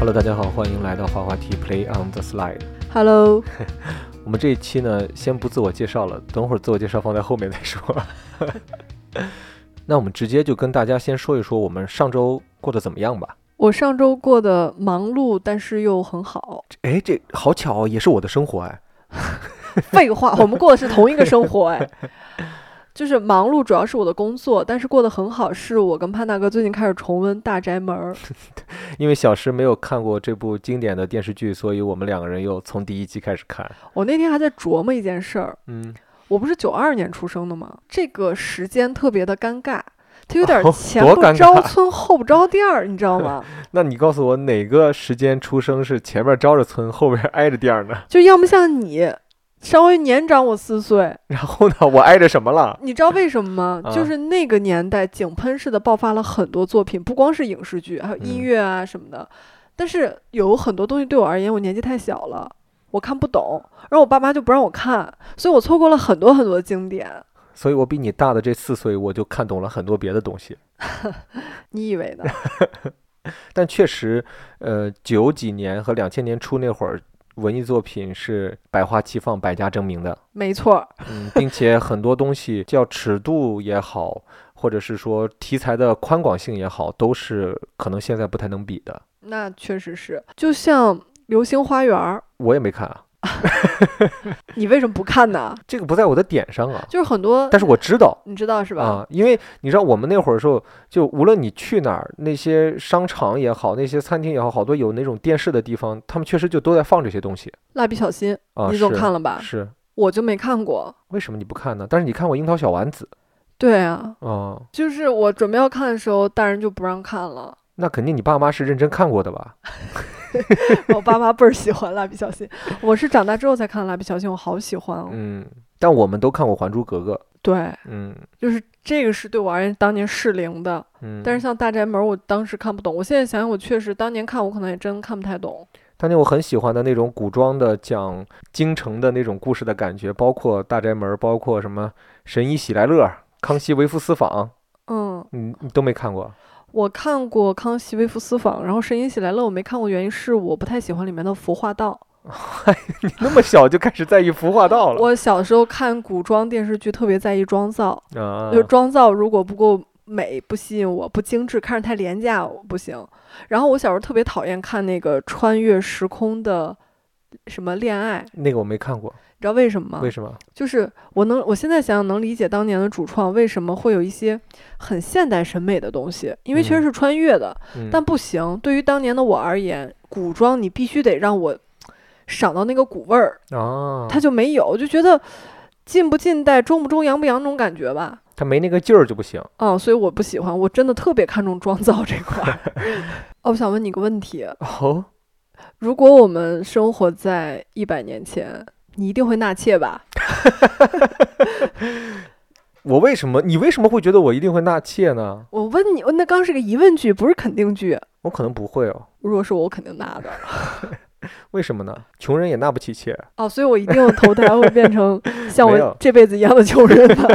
Hello，大家好，欢迎来到滑滑梯 Play on the Slide。Hello，我们这一期呢，先不自我介绍了，等会儿自我介绍放在后面再说。那我们直接就跟大家先说一说我们上周过得怎么样吧。我上周过得忙碌，但是又很好。哎，这好巧哦，也是我的生活哎。废话，我们过的是同一个生活哎。就是忙碌，主要是我的工作，但是过得很好，是我跟潘大哥最近开始重温《大宅门》。因为小石没有看过这部经典的电视剧，所以我们两个人又从第一集开始看。我那天还在琢磨一件事儿，嗯，我不是九二年出生的吗？这个时间特别的尴尬，它有点哦前不着村后不着店儿，你知道吗？那你告诉我哪个时间出生是前面招着村，后边挨着店儿呢？就要么像你，稍微年长我四岁，然后呢，我挨着什么了？你知道为什么吗？啊就是那个年代井喷式的爆发了很多作品，不光是影视剧，还有音嗯乐啊什么的。但是有很多东西对我而言，我年纪太小了，我看不懂，然后我爸妈就不让我看，所以我错过了很多很多经典。所以我比你大的这四岁，我就看懂了很多别的东西。你以为呢？但确实，呃，九几年和两千年初那会儿，文艺作品是百花齐放、百家争鸣的，没错，嗯，并且很多东西叫尺度也好，或者是说题材的宽广性也好，都是可能现在不太能比的。那确实是。就像《流星花园》，我也没看啊，你为什么不看呢？这个不在我的点上啊，就是很多，但是我知道。你知道是吧？啊，因为你知道我们那会儿的时候，就无论你去哪儿，那些商场也好，那些餐厅也好，好多有那种电视的地方，他们确实就都在放这些东西蜡笔小新，啊。你总看了吧？是，我就没看过。为什么你不看呢？但是你看过《樱桃小丸子对啊，》啊，就是我准备要看的时候，大人就不让看了。那肯定你爸妈是认真看过的吧？我爸妈倍儿喜欢蜡笔小新，我是长大之后才看蜡笔小新，我好喜欢哦。嗯，但我们都看过《还珠格格》。对，嗯就是这个是对我而言当年适龄的，嗯，但是像大宅门，我当时看不懂。我现在想想，我确实当年看，我可能也真看不太懂。当年我很喜欢的那种古装的讲京城的那种故事的感觉，包括《大宅门》，包括什么《神医喜来乐》《康熙微服私访》，嗯，你你都没看过？我看过《康熙微服私访》，然后《神医喜来乐》我没看过，原因是我不太喜欢里面的服化道。你那么小就开始在意服化道了？我小时候看古装电视剧，特别在意妆造，啊，就妆造如果不够美、不吸引我、不精致，看着太廉价，我不行。然后我小时候特别讨厌看那个穿越时空的什么恋爱，那个我没看过，你知道为什么吗？为什么？就是我能，我现在想想能理解当年的主创为什么会有一些很现代审美的东西，因为确实嗯是穿越的，嗯，但不行。对于当年的我而言，古装你必须得让我赏到那个古味儿，啊，它就没有，就觉得近不近代、中不中洋不洋那种感觉吧。他没那个劲儿就不行。嗯，所以我不喜欢，我真的特别看重妆造这块儿。哦，我想问你个问题：哦，如果我们生活在一百年前，你一定会纳妾吧？我为什么？你为什么会觉得我一定会纳妾呢？我问你，那刚是个疑问句，不是肯定句。我可能不会哦。如果是我，我肯定纳的。为什么呢？穷人也纳不起妾。哦，所以我一定投胎会变成 像我这辈子一样的穷人吧。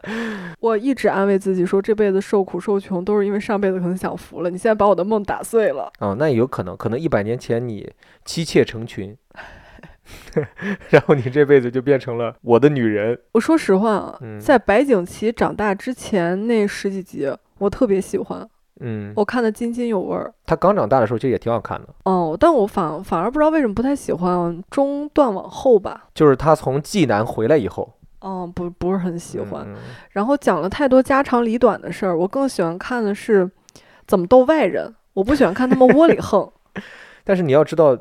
我一直安慰自己说，这辈子受苦受穷都是因为上辈子可能享福了。你现在把我的梦打碎了。啊，那也有可能，可能一百年前你妻妾成群，然后你这辈子就变成了我的女人。我说实话啊，嗯在白景琦长大之前那十几集，我特别喜欢，嗯，我看得津津有味儿。他刚长大的时候其实也挺好看的，哦，但我反反而不知道为什么不太喜欢中段往后吧。就是他从济南回来以后，嗯，不不是很喜欢。嗯然后讲了太多家长里短的事儿，我更喜欢看的是怎么逗外人。我不喜欢看他们窝里横。但是你要知道，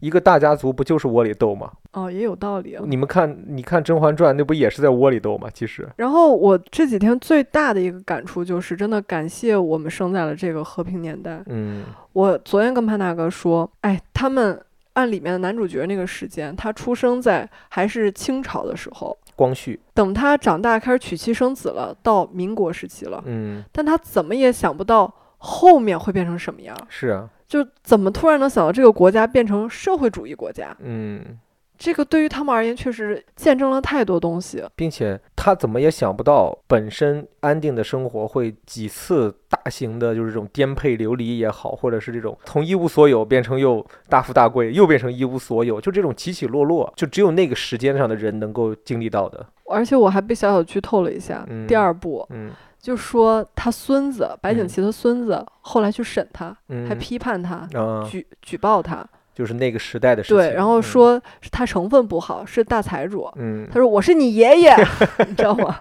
一个大家族不就是窝里斗吗？哦，也有道理啊。你们看，你看《甄嬛传》，那不也是在窝里斗吗？其实，然后我这几天最大的一个感触就是，真的感谢我们生在了这个和平年代。嗯我昨天跟潘大哥说，哎，他们按里面的男主角那个时间，他出生在还是清朝的时候，光绪，等他长大开始娶妻生子了，到民国时期了，嗯，但他怎么也想不到后面会变成什么样，是啊，就怎么突然能想到这个国家变成社会主义国家？嗯，这个对于他们而言，确实见证了太多东西。并且他怎么也想不到，本身安定的生活会几次大型的，就是这种颠沛流离也好，或者是这种从一无所有变成又大富大贵，又变成一无所有，就这种起起落落，就只有那个时间上的人能够经历到的。而且我还被小小剧透了一下，嗯第二部嗯就说他孙子白景嗯琦的孙子后来去审他，嗯，还批判他，啊，举举报他，就是那个时代的事情。对，然后嗯，说是他成分不好，是大财主。嗯，他说我是你爷爷，你知道吗？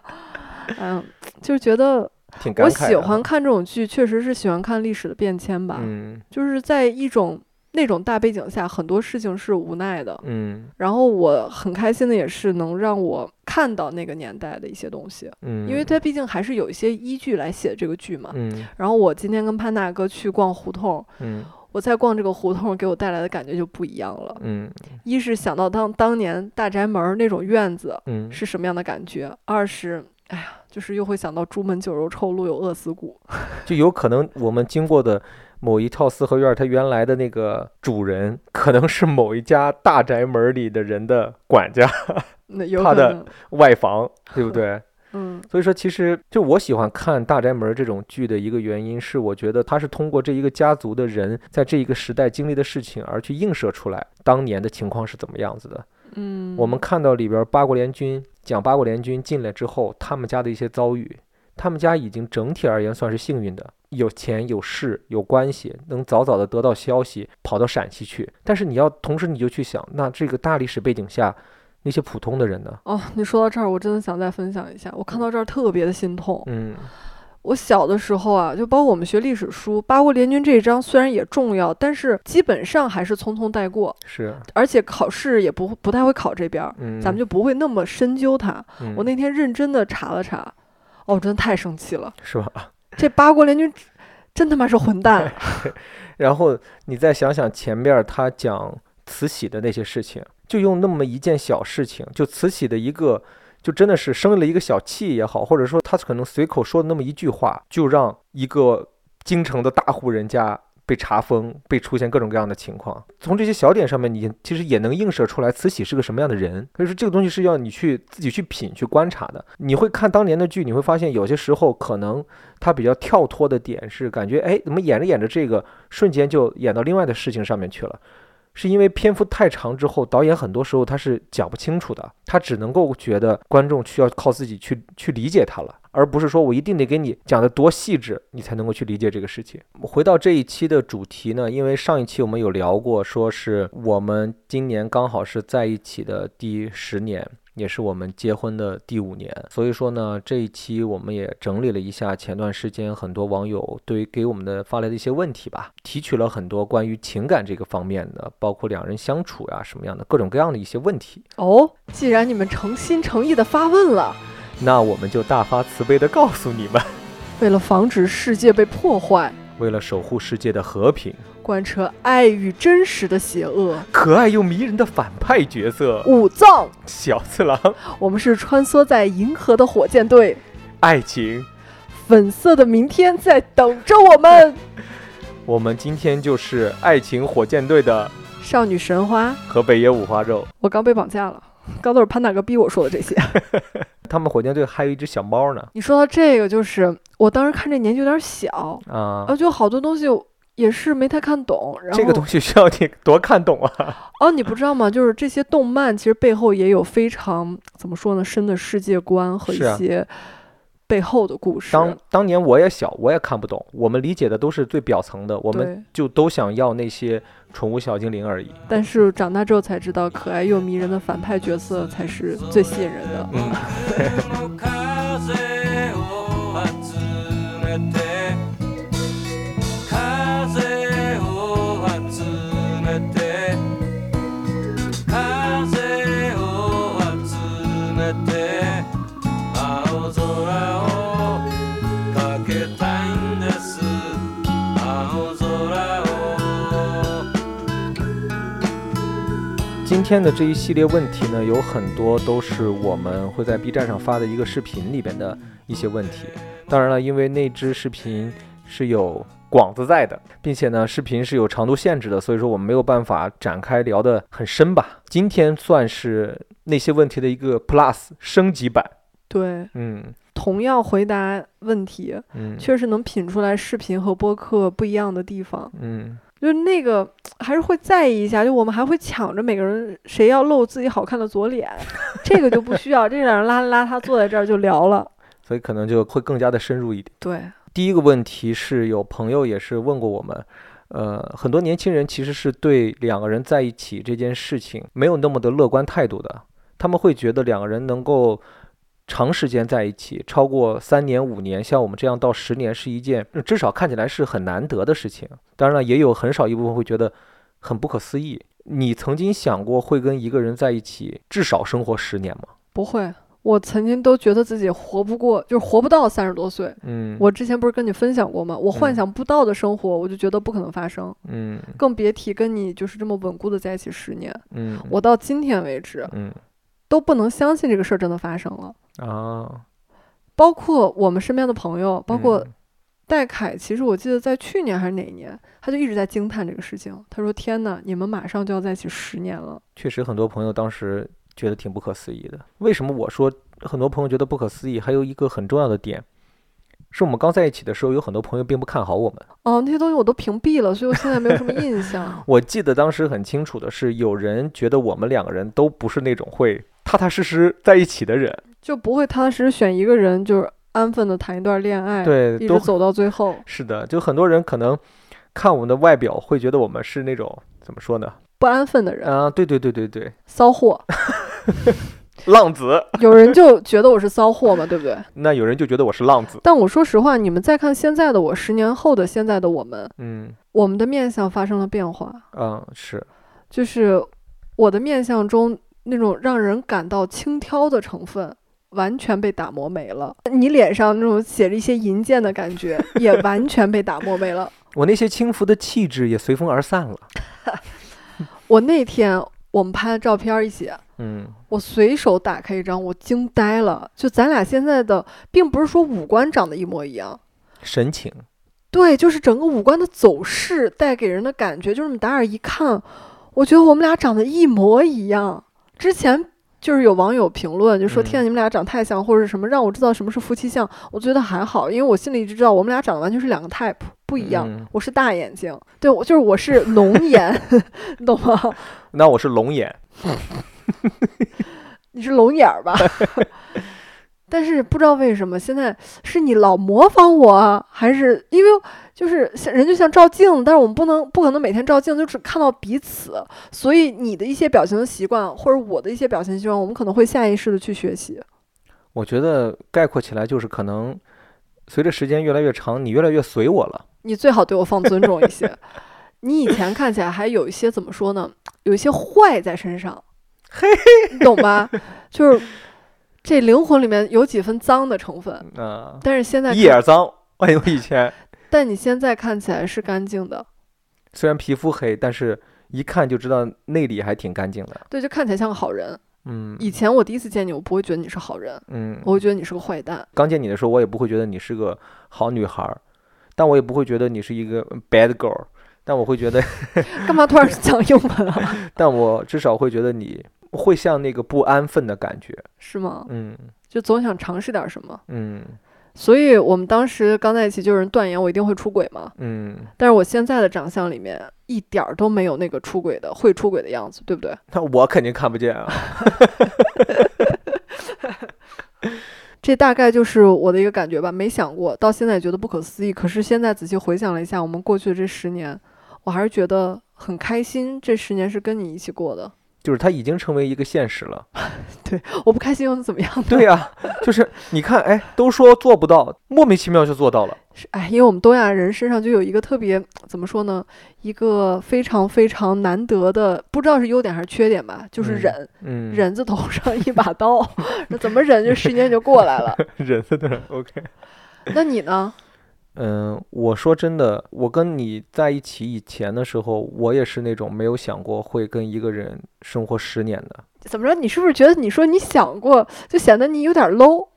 嗯，就是觉得我。喜欢看这种剧，确实是喜欢看历史的变迁吧。嗯就是在一种那种大背景下，很多事情是无奈的。嗯然后我很开心的也是能让我看到那个年代的一些东西，嗯，因为它毕竟还是有一些依据来写这个剧嘛。嗯然后我今天跟潘大哥去逛胡同，嗯我在逛这个胡同，给我带来的感觉就不一样了。嗯一是想到当当年大宅门那种院子嗯，是什么样的感觉，二是哎呀，就是又会想到朱门酒肉臭，路有饿死骨。就有可能我们经过的某一套四合院儿，它原来的那个主人可能是某一家大宅门儿里的人的管家、他的，外房，对不对？嗯所以说，其实就我喜欢看《大宅门》这种剧的一个原因是，我觉得它是通过这一个家族的人在这一个时代经历的事情，而去映射出来当年的情况是怎么样子的。嗯，我们看到里边八国联军讲八国联军进来之后，他们家的一些遭遇，他们家已经整体而言算是幸运的，有钱有势有关系，能早早的得到消息，跑到陕西去。但是你要同时你就去想，那这个大历史背景下，那些普通的人呢？哦，你说到这儿，我真的想再分享一下。我看到这儿特别的心痛。嗯我小的时候啊，就包括我们学历史书，八国联军这一章虽然也重要，但是基本上还是匆匆带过，是，而且考试也不不太会考这边儿，嗯，咱们就不会那么深究它。嗯我那天认真的查了查，哦，我真的太生气了，是吧？这八国联军真他妈是混蛋！然后你再想想前面他讲慈禧的那些事情，就用那么一件小事情，就慈禧的一个，就真的是生了一个小气也好，或者说他可能随口说的那么一句话，就让一个京城的大户人家。被查封，被出现各种各样的情况，从这些小点上面，你其实也能映射出来慈禧是个什么样的人。所以说，这个东西是要你去自己去品、去观察的。你会看当年的剧，你会发现有些时候可能他比较跳脱的点是感觉，哎，怎么演着演着这个瞬间就演到另外的事情上面去了？是因为篇幅太长之后，导演很多时候他是讲不清楚的，他只能够觉得观众需要靠自己去去理解他了，而不是说我一定得给你讲的多细致，你才能够去理解这个事情。回到这一期的主题呢，因为上一期我们有聊过，说是我们今年刚好是在一起的第十年。也是我们结婚的第五年，所以说呢，这一期我们也整理了一下前段时间很多网友对给我们的发来的一些问题吧，提取了很多关于情感这个方面的，包括两人相处呀、什么样的各种各样的一些问题。哦，既然你们诚心诚意的发问了，那我们就大发慈悲的告诉你们，为了防止世界被破坏，为了守护世界的和平，贯彻爱与真实的邪恶，可爱又迷人的反派角色武藏，小次郎，我们是穿梭在银河的火箭队，爱情。粉色的明天在等着我们。我们今天就是爱情火箭队的少女神花，和北野五花肉。我刚被绑架了，刚都是潘大哥逼我说的这些。他们火箭队还有一只小猫呢。你说到这个，就是我当时看这年纪有点小，啊然后，就好多东西也是没太看懂。然后这个东西需要你多看懂啊。哦，你不知道吗？就是这些动漫其实背后也有非常怎么说呢，深的世界观和一些背后的故事。当当年我也小，我也看不懂，我们理解的都是最表层的，我们，就都想要那些宠物小精灵而已。但是长大之后才知道，可爱又迷人的反派角色才是最吸引人的。嗯，天的这一系列问题呢，有很多都是我们会在 B 站上发的一个视频里边的一些问题。当然了，因为那支视频是有广子在的，并且呢，视频是有长度限制的，所以说我们没有办法展开聊得很深吧。今天算是那些问题的一个 Plus 升级版。对，嗯同样回答问题，嗯，确实能品出来视频和播客不一样的地方。嗯就是那个还是会在意一下，就我们还会抢着每个人谁要露自己好看的左脸，这个就不需要，这两人邋里邋遢坐在这儿就聊了。所以可能就会更加的深入一点。对，第一个问题是有朋友也是问过我们，呃，很多年轻人其实是对两个人在一起这件事情没有那么的乐观态度的，他们会觉得两个人能够长时间在一起，超过三年、五年，像我们这样到十年，是一件呃至少看起来是很难得的事情。当然了，也有很少一部分会觉得很不可思议。你曾经想过会跟一个人在一起至少生活十年吗？不会。我曾经都觉得自己活不过，就是活不到三十多岁。嗯，我之前不是跟你分享过吗？我幻嗯想不到的生活，我就觉得不可能发生，嗯更别提跟你就是这么稳固的在一起十年。嗯，我到今天为止嗯都不能相信这个事儿真的发生了。啊，包括我们身边的朋友，包括嗯戴凯，其实我记得在去年还是哪一年，他就一直在惊叹这个事情。他说：“天呐，你们马上就要在一起十年了。确实，很多朋友当时觉得挺不可思议的。为什么我说很多朋友觉得不可思议？还有一个很重要的点，是我们刚在一起的时候，有很多朋友并不看好我们。。哦，那些东西我都屏蔽了，所以我现在没有什么印象 我记得当时很清楚的是，有人觉得我们两个人都不是那种会踏踏实实在一起的人，就不会踏踏实实选一个人，就是安分的谈一段恋爱，对，一直走到最后，是的。就很多人可能看我们的外表，会觉得我们是那种怎么说呢？不安分的人，啊，对对对对对，骚货。浪子。有人就觉得我是骚货嘛，对不对？那有人就觉得我是浪子。但我说实话，你们再看现在的我，十年后的现在的我们，嗯我们的面相发生了变化。嗯，是，就是我的面相中那种让人感到轻佻的成分，完全被打磨没了。你脸上那种写着一些银剑的感觉，也完全被打磨没了。我那些轻浮的气质也随风而散了。我那天我们拍的照片一起，嗯我随手打开一张，我惊呆了。就咱俩现在的，并不是说五官长得一模一样。神情。对，就是整个五官的走势带给人的感觉，就是你打眼一看，我觉得我们俩长得一模一样。之前就是有网友评论，就说：“嗯天啊，你们俩长太像，或者什么，让我知道什么是夫妻相。”我觉得还好，因为我心里一直知道我们俩长得完全是两个 type，不一样。嗯我是大眼睛，对我就是我是浓眼，你 懂吗？那我是龙眼。你是龙眼儿吧？但是不知道为什么，现在是你老模仿我啊，还是因为就是像人就像照镜子，但是我们不能不可能每天照镜子，就只看到彼此，所以你的一些表情的习惯，或者我的一些表情习惯，我们可能会下意识的去学习。我觉得概括起来就是，可能随着时间越来越长，你越来越随我了。你最好对我放尊重一些。你以前看起来还有一些怎么说呢？有一些坏在身上，嘿，你 懂吧？就是这灵魂里面有几分脏的成分，嗯，但是现在一眼脏。哎呦，以前但你现在看起来是干净的，虽然皮肤黑，但是一看就知道内里还挺干净的。对，就看起来像个好人。嗯以前我第一次见你，我不会觉得你是好人，嗯，我会觉得你是个坏蛋。刚见你的时候，我也不会觉得你是个好女孩儿，但我也不会觉得你是一个 bad girl，但我会觉得，干嘛突然讲英文啊？但我至少会觉得你会像那个不安分的感觉。是吗？嗯就总想尝试点什么。嗯所以我们当时刚在一起，就有人断言我一定会出轨嘛。嗯，但是我现在的长相里面一点儿都没有那个出轨的会出轨的样子，对不对？那我肯定看不见啊。这大概就是我的一个感觉吧，没想过，到现在也觉得不可思议。可是现在仔细回想了一下，我们过去的这十年，我还是觉得很开心。这十年是跟你一起过的，就是它已经成为一个现实了。对我不开心又能怎么样呢？对呀、就是你看，哎，都说做不到，莫名其妙就做到了。是哎，因为我们东亚人身上就有一个特别怎么说呢，一个非常非常难得的，不知道是优点还是缺点吧，就是嗯忍，嗯，忍字头上一把刀，那怎么忍就时间就过来了。忍在那儿，OK。那你呢？嗯，我说真的，我跟你在一起以前的时候，我也是那种没有想过会跟一个人生活十年的，怎么着？你是不是觉得你说你想过，就显得你有点 low？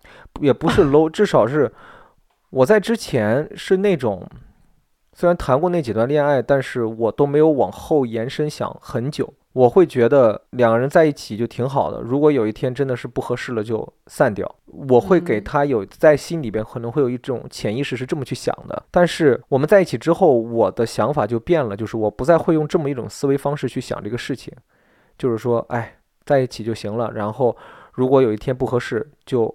也不是 low，至少是我在之前是那种虽然谈过那几段恋爱，但是我都没有往后延伸想很久。我会觉得两个人在一起就挺好的，如果有一天真的是不合适了，就散掉。我会给嗯他有在心里边可能会有一种潜意识是这么去想的。但是我们在一起之后，我的想法就变了，就是我不再会用这么一种思维方式去想这个事情，就是说，哎，在一起就行了。然后如果有一天不合适，就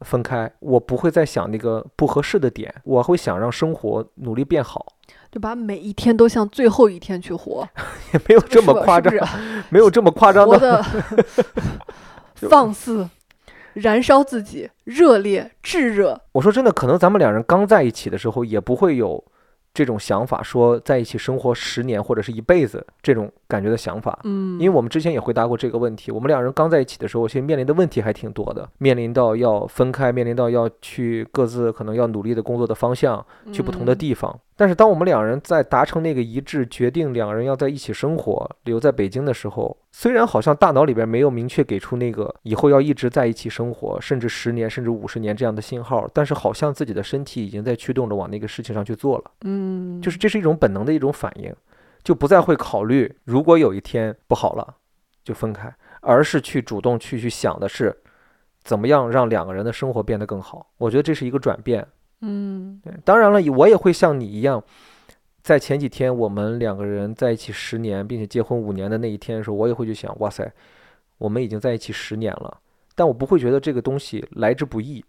分开。我不会再想那个不合适的点，我会想让生活努力变好，就把每一天都像最后一天去活，也没有这么夸张是，是没有这么夸张的。的 放肆，燃烧自己，热烈炙热。我说真的，可能咱们两人刚在一起的时候，也不会有这种想法，说在一起生活十年或者是一辈子这种感觉的想法。嗯，因为我们之前也回答过这个问题，我们两人刚在一起的时候，其实面临的问题还挺多的，面临到要分开，面临到要去各自可能要努力的工作的方向，去不同的嗯地方。但是当我们两人在达成那个一致，决定两个人要在一起生活，留在北京的时候，虽然好像大脑里边没有明确给出那个以后要一直在一起生活，甚至十年甚至五十年这样的信号，但是好像自己的身体已经在驱动着往那个事情上去做了。嗯，就是这是一种本能的一种反应，就不再会考虑如果有一天不好了就分开，而是去主动去去想的是怎么样让两个人的生活变得更好。我觉得这是一个转变。嗯对，当然了，我也会像你一样，在前几天我们两个人在一起十年，并且结婚五年的那一天的时候，我也会去想，哇塞，我们已经在一起十年了。但我不会觉得这个东西来之不易，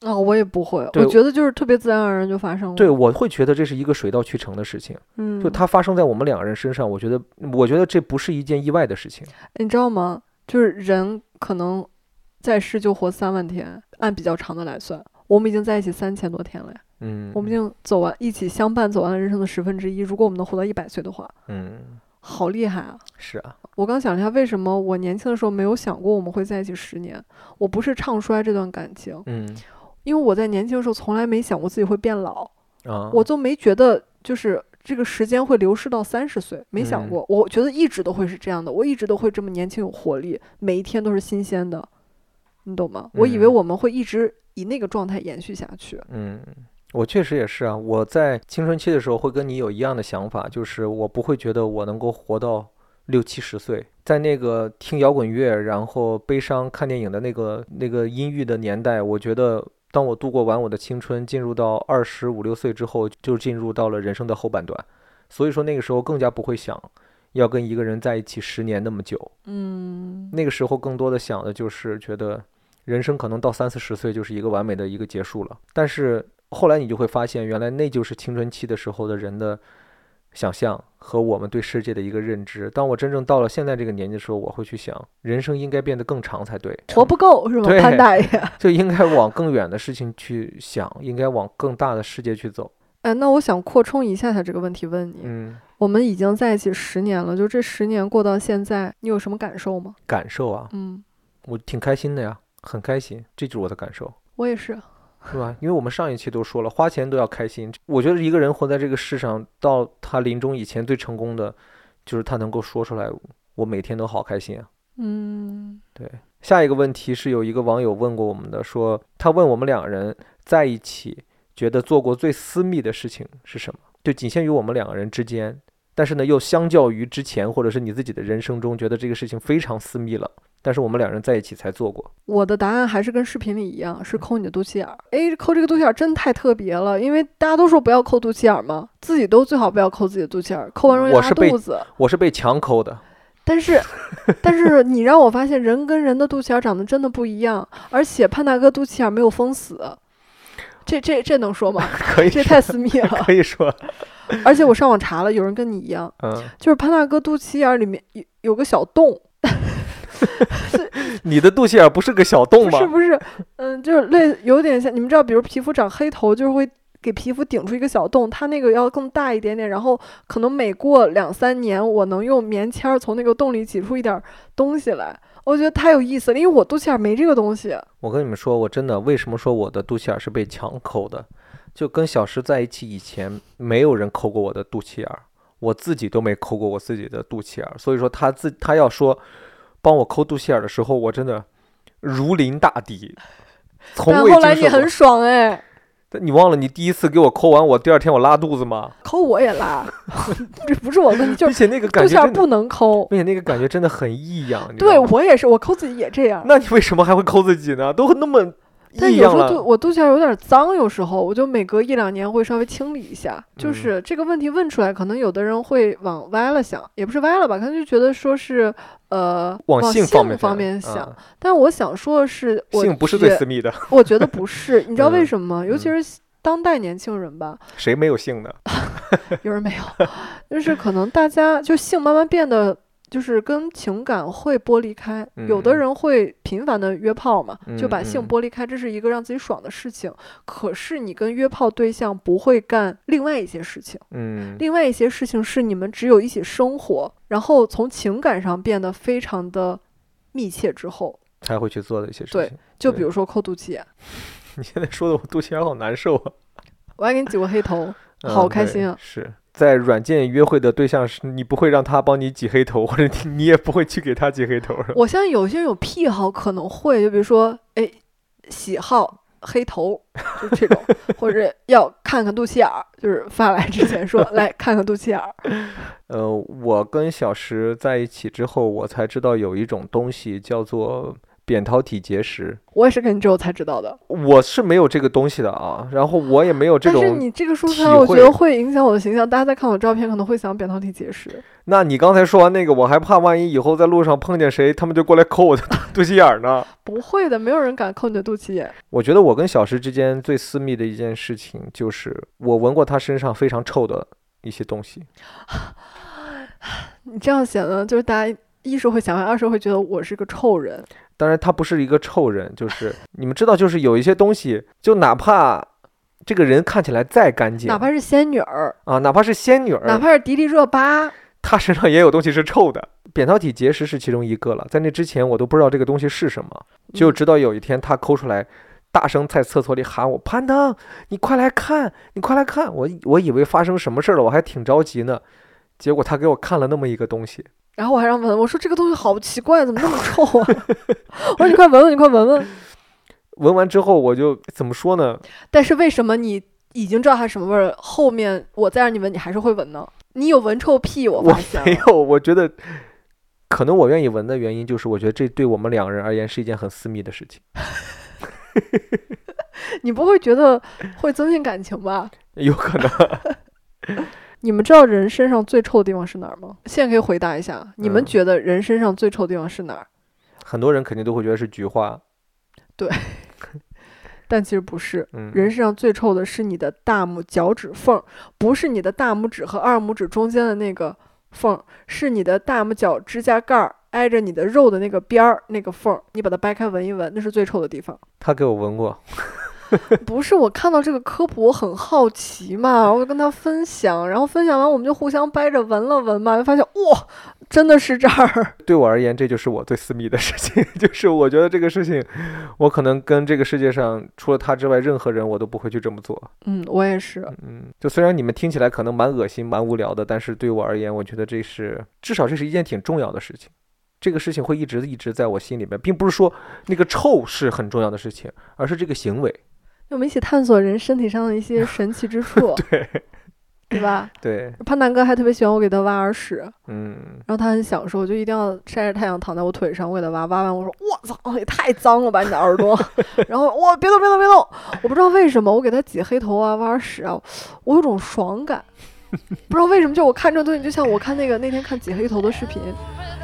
啊、我也不会，我觉得就是特别自然而然就发生了。对，我会觉得这是一个水到渠成的事情。嗯，就它发生在我们两个人身上，我觉得，我觉得这不是一件意外的事情。你知道吗？就是人可能在世就活三万天，按比较长的来算，我们已经在一起三千多天了呀。嗯，我们已经走完一起相伴走完了人生的十分之一。如果我们能活到一百岁的话，嗯，好厉害啊！是啊，我刚想了一下，为什么我年轻的时候没有想过我们会在一起十年？我不是唱衰这段感情，嗯因为我在年轻的时候从来没想过自己会变老，啊，我就没觉得就是这个时间会流逝到三十岁，没想嗯过。我觉得一直都会是这样的，我一直都会这么年轻有活力，每一天都是新鲜的，你懂吗？我以为嗯我们会一直以那个状态延续下去。嗯，我确实也是啊。我在青春期的时候会跟你有一样的想法，就是我不会觉得我能够活到六七十岁，在那个听摇滚乐，然后悲伤看电影的那个那个阴郁的年代，我觉得。当我度过完我的青春，进入到二十五六岁之后，就进入到了人生的后半段，所以说那个时候更加不会想要跟一个人在一起十年那么久。嗯那个时候更多的想的就是觉得人生可能到三四十岁就是一个完美的一个结束了。但是后来你就会发现，原来那就是青春期的时候的人的想象和我们对世界的一个认知。当我真正到了现在这个年纪的时候，我会去想，人生应该变得更长才对，活不够是吗？潘大爷。就应该往更远的事情去想，应该往更大的世界去走。哎，那我想扩充一下下这个问题，问你：嗯，我们已经在一起十年了，就这十年过到现在，你有什么感受吗？感受啊，嗯，我挺开心的呀，很开心，这就是我的感受。我也是。是吧？因为我们上一期都说了，花钱都要开心。我觉得一个人活在这个世上，到他临终以前最成功的，就是他能够说出来，我每天都好开心啊。嗯对下一个问题是有一个网友问过我们的，说他问我们两人在一起，觉得做过最私密的事情是什么？就仅限于我们两个人之间，但是呢，又相较于之前或者是你自己的人生中，觉得这个事情非常私密了，但是我们两人在一起才做过。我的答案还是跟视频里一样，是抠你的肚脐眼儿。哎，抠这个肚脐眼儿真太特别了，因为大家都说不要抠肚脐眼儿嘛，自己都最好不要抠自己的肚脐眼儿，抠完容易拉肚子。我是被强抠的，但是，但是你让我发现人跟人的肚脐眼儿长得真的不一样，而且潘大哥肚脐眼儿没有封死，这这这能说吗？可以这太私密了。可以说，而且我上网查了，有人跟你一样，嗯，就是潘大哥肚脐眼儿里面有有个小洞，你的肚脐眼不是个小洞吗？不是不是，嗯，就是类有点像你们知道，比如皮肤长黑头，就是会给皮肤顶出一个小洞，它那个要更大一点点，然后可能每过两三年，我能用棉签儿从那个洞里挤出一点东西来，我觉得太有意思了，因为我肚脐眼没这个东西。我跟你们说，我真的为什么说我的肚脐眼是被强抠的？就跟小石在一起以前，没有人抠过我的肚脐眼儿，我自己都没抠过我自己的肚脐眼儿。所以说他自他要说帮我抠肚脐眼儿的时候，我真的如临大敌，从但后来你很。爽哎，但你忘了你第一次给我抠完，我第二天我拉肚子吗？抠我也拉，这不是我问题，就是而且那个感觉不能抠。并且那个感觉真的很异样。对我也是，我抠自己也这样。那你为什么还会抠自己呢？都那么但有时。候肚我肚脐眼有点脏，有时候我就每隔一两年会稍微清理一下。就嗯是这个问题问出来，可能有的人会往歪了想，也不是歪了吧，可能就觉得说是呃往性性方面方想面想。啊但我想说的是，我性不是最私密的，我觉得不是，你知道为嗯什么吗？尤其是当代年轻人吧，谁没有性呢？有人没有，就是可能大家就性慢慢变得。就是跟情感会剥离开，有的嗯人会频繁的约炮嘛，就把性剥离开，这是一个让自己爽的事情。可是你跟约炮对象不会干另外一些事情，嗯，另外一些事情是你们只有一起生活，然后从情感上变得非常的密切之后，才会去做的一些事情。对就比如说抠肚脐眼，你现在说的我肚脐眼好难受啊，我还给你挤过黑头，好开心啊！是在软件约会的对象是你不会让他帮你挤黑头，或者你你也不会去给他挤黑头？我相信有些人有癖好可能会，就比如说，哎，喜好黑头，就这种，或者要看看肚脐眼儿，就是发来之前说来看看肚脐眼儿。呃，我跟小石在一起之后，我才知道有一种东西叫做扁桃体结石。我也是跟你之后才知道的。我是没有这个东西的啊，然后我也没有这种。但是你这个说出来，我觉得会影响我的形象。大家在看我照片，可能会想扁桃体结石。那你刚才说完那个，我还怕万一以后在路上碰见谁，他们就过来抠我的肚脐眼儿呢。不会的，没有人敢抠你的肚脐眼。我觉得我跟小石之间最私密的一件事情，就是我闻过他身上非常臭的一些东西。你这样显得就是大家一是会想歪，二是会觉得我是个臭人。当然，他不是一个臭人，就是你们知道，就是有一些东西，就哪怕这个人看起来再干净，哪怕是仙女儿，啊，哪怕是仙女儿，哪怕是迪丽热巴，她身上也有东西是臭的。扁桃体结石是其中一个了，在那之前我都不知道这个东西是什么，就嗯直到有一天他抠出来，大声在厕所里喊我攀登，你快来看，你快来看，我我以为发生什么事儿了，我还挺着急呢，结果他给我看了那么一个东西，然后我还让闻，我说这个东西好奇怪，怎么那么臭啊？我说你快闻闻，你快闻闻。闻完之后我就怎么说呢？但是为什么你已经知道它什么味儿，后面我再让你闻，你还是会闻呢？你有闻臭屁，我我发现了。没有，我觉得可能我愿意闻的原因就是，我觉得这对我们两人而言是一件很私密的事情，你不会觉得会增进感情吧？有可能。你们知道人身上最臭的地方是哪儿吗？现在可以回答一下，你们嗯觉得人身上最臭的地方是哪儿？很多人肯定都会觉得是菊花，对 但其实不是，嗯，人身上最臭的是你的大拇脚趾缝儿，不是你的大拇指和二拇指中间的那个缝儿，是你的大拇脚指甲盖儿挨着你的肉的那个边儿那个缝儿，你把它掰开闻一闻，那是最臭的地方。他给我闻过，不是我看到这个科普，我很好奇嘛，我就跟他分享，然后分享完我们就互相掰着闻了闻嘛，就发现哇，真的是这儿。对我而言，这就是我最私密的事情，就是我觉得这个事情，我可能跟这个世界上除了他之外，任何人我都不会去这么做。嗯，我也是。嗯，就虽然你们听起来可能蛮恶心、蛮无聊的，但是对我而言，我觉得这是至少这是一件挺重要的事情。这个事情会一直一直在我心里面，并不是说那个臭是很重要的事情，而是这个行为。我们一起探索人身体上的一些神奇之处，对对吧？对，潘南哥还特别喜欢我给他挖耳屎，嗯，然后他很享受，就一定要晒着太阳躺在我腿上，我给他挖，挖完我说我操，也太脏了吧你的耳朵，然后我别动别动别动，我不知道为什么我给他挤黑头啊挖耳屎啊，我有种爽感，不知道为什么，就我看这东西就像我看那个那天看挤黑头的视频，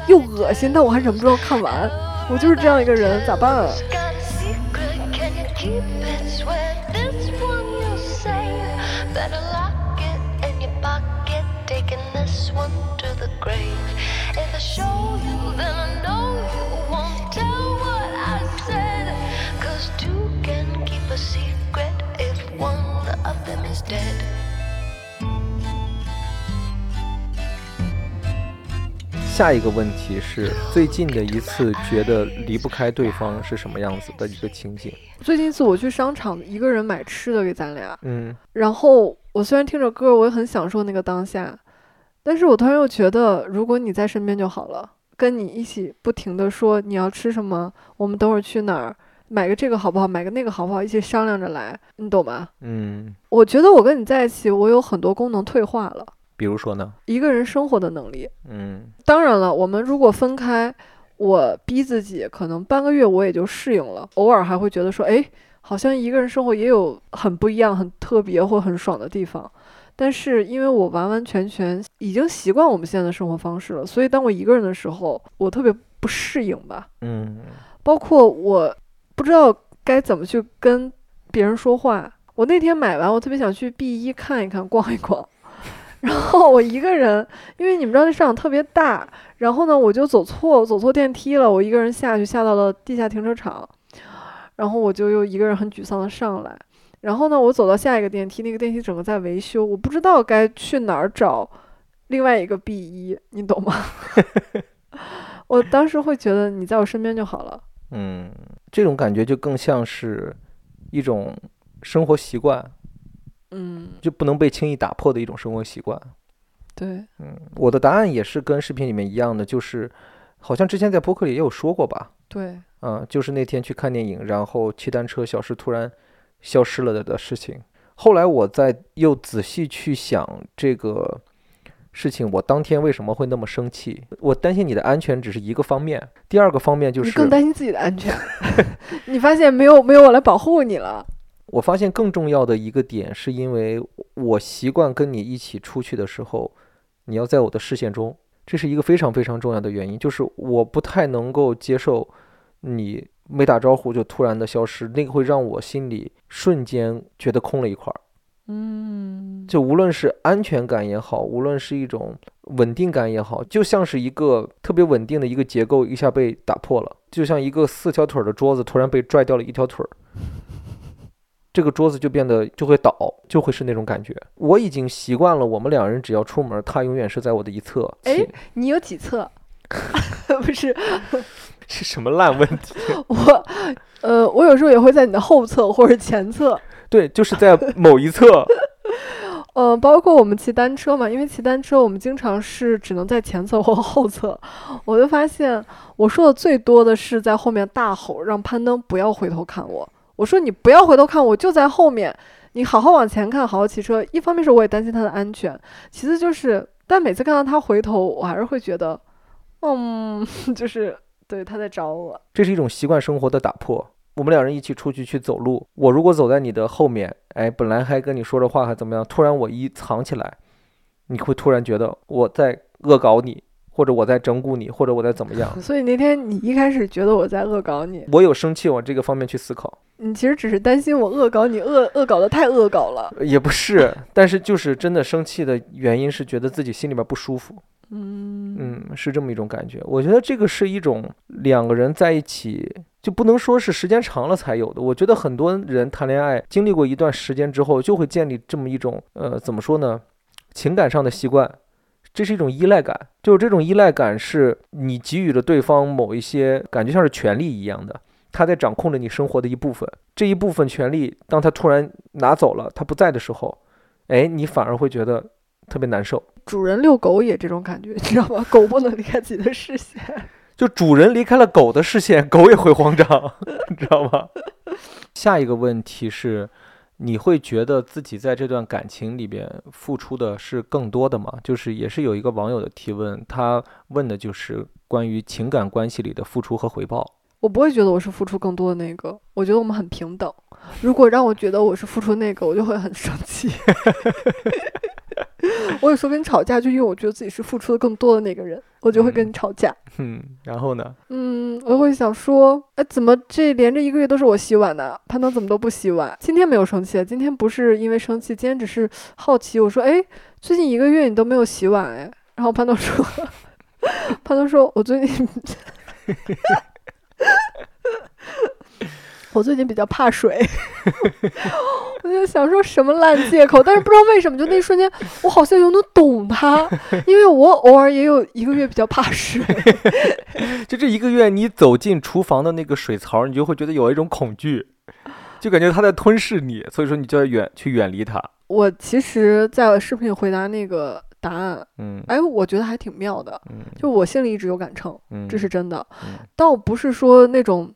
又恶心，但我还忍不住要看完，我就是这样一个人，咋办啊？One 下一个问题是最近的一次觉得离不开对方是什么样子的一个情景？最近一次我去商场，一个人买吃的给咱俩，嗯，然后我虽然听着歌，我也很享受那个当下，但是我突然又觉得，如果你在身边就好了，跟你一起不停的说你要吃什么，我们等会儿去哪儿，买个这个好不好，买个那个好不好，一起商量着来，你懂吗？嗯，我觉得我跟你在一起，我有很多功能退化了，比如说呢？一个人生活的能力。嗯当然了，我们如果分开，我逼自己，可能半个月我也就适应了，偶尔还会觉得说，哎，好像一个人生活也有很不一样、很特别或很爽的地方。但是因为我完完全全已经习惯我们现在的生活方式了，所以当我一个人的时候，我特别不适应吧。嗯包括我不知道该怎么去跟别人说话。我那天买完，我特别想去 B 一看一看、逛一逛。然后我一个人，因为你们知道那商场特别大，然后呢，我就走错走错电梯了，我一个人下去，下到了地下停车场，然后我就又一个人很沮丧的上来。然后呢，我走到下一个电梯，那个电梯整个在维修，我不知道该去哪儿找另外一个 B 一，你懂吗？我当时会觉得你在我身边就好了。嗯，这种感觉就更像是一种生活习惯，嗯，就不能被轻易打破的一种生活习惯。对，嗯，我的答案也是跟视频里面一样的，就是好像之前在播客里也有说过吧。对，嗯，就是那天去看电影，然后骑单车小时突然消失了的的事情。后来我再又仔细去想这个事情，我当天为什么会那么生气？我担心你的安全只是一个方面，第二个方面就你是更担心自己的安全，你发现没有没有我来保护你了。我发现更重要的一个点，是因为我习惯跟你一起出去的时候，你要在我的视线中，这是一个非常非常重要的原因，就是我不太能够接受你没打招呼就突然的消失，那个会让我心里瞬间觉得空了一块儿。嗯，就无论是安全感也好，无论是一种稳定感也好，就像是一个特别稳定的一个结构一下被打破了，就像一个四条腿儿的桌子突然被拽掉了一条腿儿，这个桌子就变得就会倒，就会是那种感觉。我已经习惯了，我们两人只要出门，他永远是在我的一侧。哎你有几侧？不是 是什么烂问题？我，呃，我有时候也会在你的后侧或者前侧。对，就是在某一侧。呃，包括我们骑单车嘛，因为骑单车我们经常是只能在前侧或后侧，我就发现我说的最多的是在后面大吼，让攀登不要回头看我。我说你不要回头看我，就在后面，你好好往前看，好好骑车。一方面是我也担心他的安全，其次就是，但每次看到他回头，我还是会觉得，嗯，就是对他在找我。这是一种习惯生活的打破。我们两人一起出去去走路，我如果走在你的后面，哎，本来还跟你说着话还怎么样，突然我一藏起来，你会突然觉得我在恶搞你，或者我在整蛊你，或者我在怎么样。所以那天你一开始觉得我在恶搞你，我有生气往这个方面去思考，你其实只是担心我恶搞你，恶恶搞的太恶搞了。呃也不是，但是就是真的生气的原因是觉得自己心里边不舒服。嗯嗯，是这么一种感觉。我觉得这个是一种两个人在一起，就不能说是时间长了才有的。我觉得很多人谈恋爱经历过一段时间之后，就会建立这么一种呃，怎么说呢，情感上的习惯。这是一种依赖感，就是这种依赖感是你给予了对方某一些感觉像是权利一样的，他在掌控着你生活的一部分。这一部分权利，当他突然拿走了，他不在的时候，哎，你反而会觉得特别难受。主人遛狗也这种感觉，你知道吗？狗不能离开自己的视线。就主人离开了狗的视线，狗也会慌张，你知道吗？下一个问题是，你会觉得自己在这段感情里边付出的是更多的吗？就是也是有一个网友的提问，他问的就是关于情感关系里的付出和回报。我不会觉得我是付出更多的那个，我觉得我们很平等。如果让我觉得我是付出那个，我就会很生气。我有时候跟你吵架，就因为我觉得自己是付出的更多的那个人，我就会跟你吵架。嗯，然后呢？嗯，我会想说，哎，怎么这连着一个月都是我洗碗呢？潘东怎么都不洗碗？今天没有生气，今天不是因为生气，今天只是好奇。我说，哎，最近一个月你都没有洗碗，哎。然后潘东 说，潘东说我最近，我最近比较怕水。我就想说什么烂借口，但是不知道为什么，就那一瞬间，我好像又能懂他，因为我偶尔也有一个月比较怕水。就这一个月，你走进厨房的那个水槽，你就会觉得有一种恐惧，就感觉它在吞噬你，所以说你就要远去远离它。我其实在视频里回答那个答案，嗯哎，我觉得还挺妙的，嗯就我心里一直有杆秤，嗯，这是真的，嗯倒不是说那种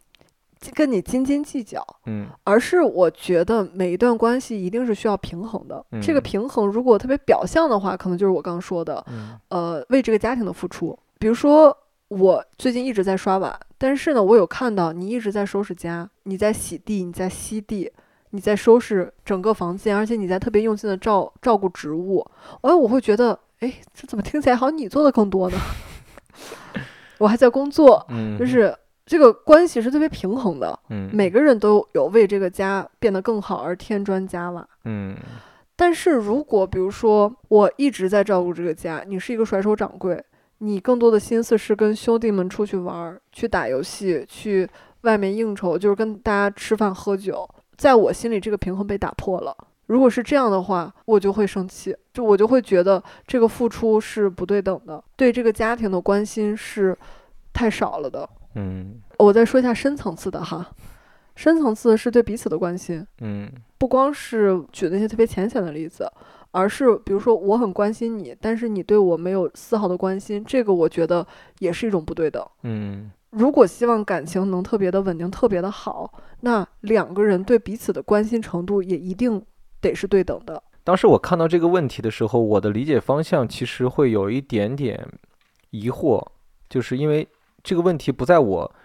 跟你斤斤计较，嗯而是我觉得每一段关系一定是需要平衡的。这个嗯平衡如果特别表象的话，可能就是我刚刚说的，嗯呃，为这个家庭的付出。比如说，我最近一直在刷碗，但是呢，我有看到你一直在收拾家，你在洗地，你在吸地，你在收拾整个房间，而且你在特别用心的照照顾植物。哎，我会觉得，哎，这怎么听起来好像你做的更多呢？我还在工作，嗯，就是这个关系是特别平衡的，嗯每个人都有为这个家变得更好而添砖加瓦。嗯但是如果比如说我一直在照顾这个家，你是一个甩手掌柜，你更多的心思是跟兄弟们出去玩儿、去打游戏、去外面应酬，就是跟大家吃饭喝酒，在我心里这个平衡被打破了。如果是这样的话，我就会生气，就我就会觉得这个付出是不对等的，对这个家庭的关心是太少了的。嗯我再说一下深层次的哈，深层次是对彼此的关心，嗯不光是举那些特别浅显的例子，而是比如说我很关心你，但是你对我没有丝毫的关心，这个我觉得也是一种不对等。嗯如果希望感情能特别的稳定、特别的好，那两个人对彼此的关心程度也一定得是对等的。当时我看到这个问题的时候，我的理解方向其实会有一点点疑惑，就是因为这个问题不在我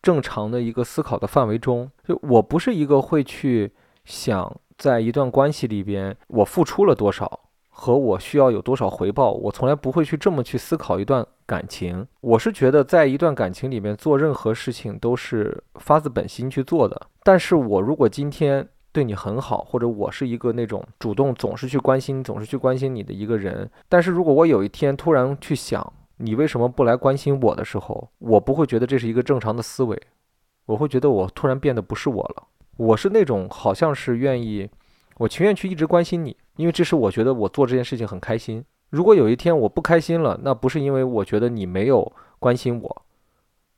正常的一个思考的范围中，就我不是一个会去想在一段关系里边我付出了多少和我需要有多少回报，我从来不会去这么去思考一段感情。我是觉得在一段感情里面做任何事情都是发自本心去做的，但是我如果今天对你很好，或者我是一个那种主动总是去关心、总是去关心你的一个人，但是如果我有一天突然去想你为什么不来关心我的时候，我不会觉得这是一个正常的思维，我会觉得我突然变得不是我了。我是那种好像是愿意，我情愿去一直关心你，因为这是我觉得我做这件事情很开心。如果有一天我不开心了，那不是因为我觉得你没有关心我，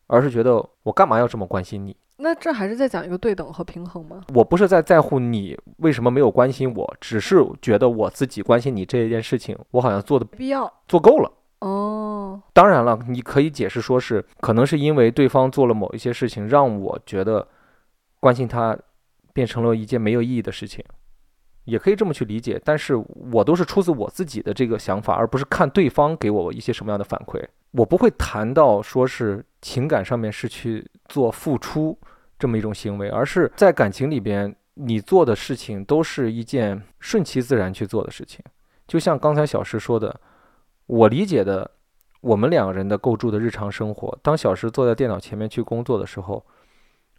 而是觉得我干嘛要这么关心你？那这还是在讲一个对等和平衡吗？我不是在在乎你为什么没有关心我，只是觉得我自己关心你这一件事情，我好像做的必要做够了。哦，当然了，你可以解释说是可能是因为对方做了某一些事情，让我觉得关心他变成了一件没有意义的事情，也可以这么去理解。但是我都是出自我自己的这个想法，而不是看对方给我一些什么样的反馈。我不会谈到说是情感上面是去做付出这么一种行为，而是在感情里边，你做的事情都是一件顺其自然去做的事情。就像刚才小石说的，我理解的我们两个人的构筑的日常生活，当小石坐在电脑前面去工作的时候，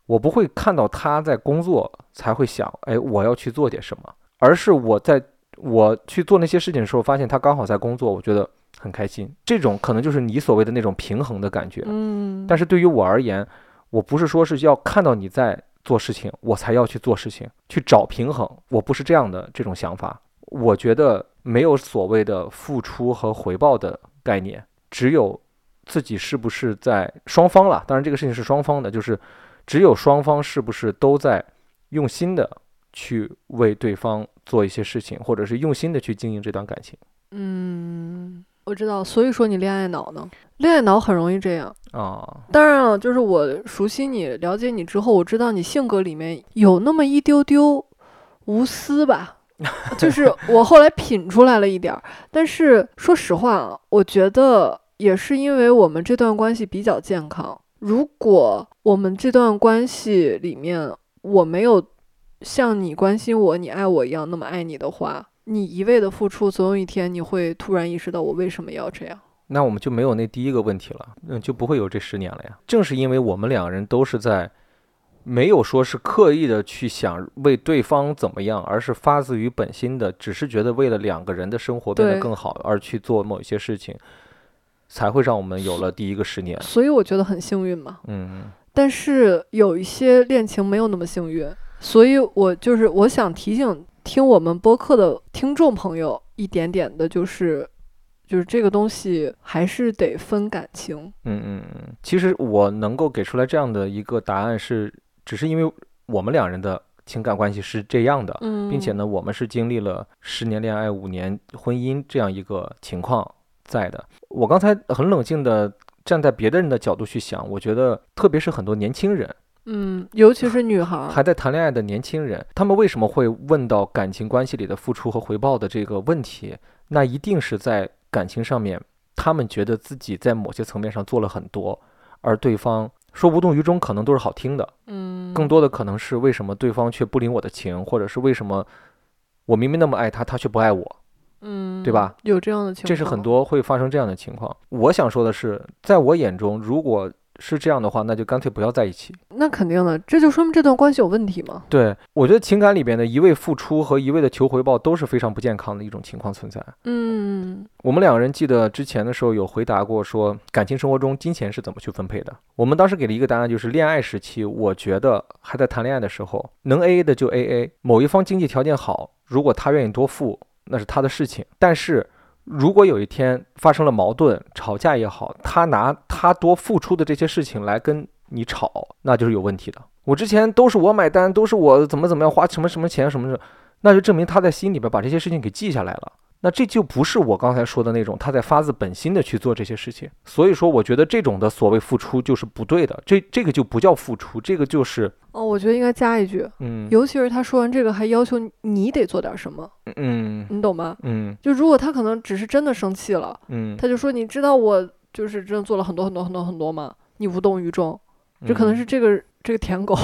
我不会看到他在工作才会想，哎，我要去做点什么，而是我在我去做那些事情的时候，发现他刚好在工作，我觉得很开心。这种可能就是你所谓的那种平衡的感觉。嗯，但是对于我而言，我不是说是要看到你在做事情，我才要去做事情，去找平衡。我不是这样的这种想法。我觉得没有所谓的付出和回报的概念，只有自己是不是在双方了。当然，这个事情是双方的，就是只有双方是不是都在用心的去为对方做一些事情，或者是用心的去经营这段感情嗯，我知道，所以说你恋爱脑呢？恋爱脑很容易这样。啊。当然了，就是我熟悉你、了解你之后，我知道你性格里面有那么一丢丢无私吧，就是我后来品出来了一点儿。但是说实话啊，我觉得也是因为我们这段关系比较健康。如果我们这段关系里面我没有像你关心我、你爱我一样那么爱你的话，你一味的付出，总有一天你会突然意识到我为什么要这样。那我们就没有那第一个问题了，嗯，就不会有这十年了呀。正是因为我们两个人都是在没有说是刻意的去想为对方怎么样，而是发自于本心的，只是觉得为了两个人的生活变得更好而去做某一些事情，才会让我们有了第一个十年。所以我觉得很幸运嘛。嗯但是有一些恋情没有那么幸运，所以我就是我想提醒听我们播客的听众朋友一点点的，就是就是这个东西还是得分感情。嗯嗯嗯。其实我能够给出来这样的一个答案是，只是因为我们两人的情感关系是这样的，嗯，并且呢，我们是经历了十年恋爱、五年婚姻这样一个情况在的。我刚才很冷静的站在别的人的角度去想，我觉得特别是很多年轻人，嗯，尤其是女孩儿，还在谈恋爱的年轻人，他们为什么会问到感情关系里的付出和回报的这个问题？那一定是在感情上面，他们觉得自己在某些层面上做了很多，而对方说无动于衷，可能都是好听的。嗯，更多的可能是为什么对方却不领我的情，或者是为什么我明明那么爱他，他却不爱我，嗯，对吧？有这样的情况，这是很多会发生这样的情况。我想说的是，在我眼中，如果是这样的话，那就干脆不要在一起。那肯定的，这就说明这段关系有问题嘛。对我觉得情感里边的一味付出和一味的求回报都是非常不健康的一种情况存在。嗯我们两个人记得之前的时候有回答过，说感情生活中金钱是怎么去分配的。我们当时给了一个答案，就是恋爱时期，我觉得还在谈恋爱的时候，能 A A 的就 A A，某一方经济条件好，如果他愿意多付，那是他的事情。但是如果有一天发生了矛盾、吵架也好，他拿他多付出的这些事情来跟你吵，那就是有问题的。我之前都是我买单，都是我怎么怎么样花什么什么钱什么的，那就证明他在心里边把这些事情给记下来了。那这就不是我刚才说的那种他在发自本心的去做这些事情。所以说，我觉得这种的所谓付出就是不对的，这这个就不叫付出，这个就是哦，我觉得应该加一句，嗯尤其是他说完这个还要求你得做点什么，嗯你懂吗？嗯就如果他可能只是真的生气了，嗯，他就说你知道我就是真的做了很多很多很多很多吗？你无动于衷，这可能是这个这个舔狗，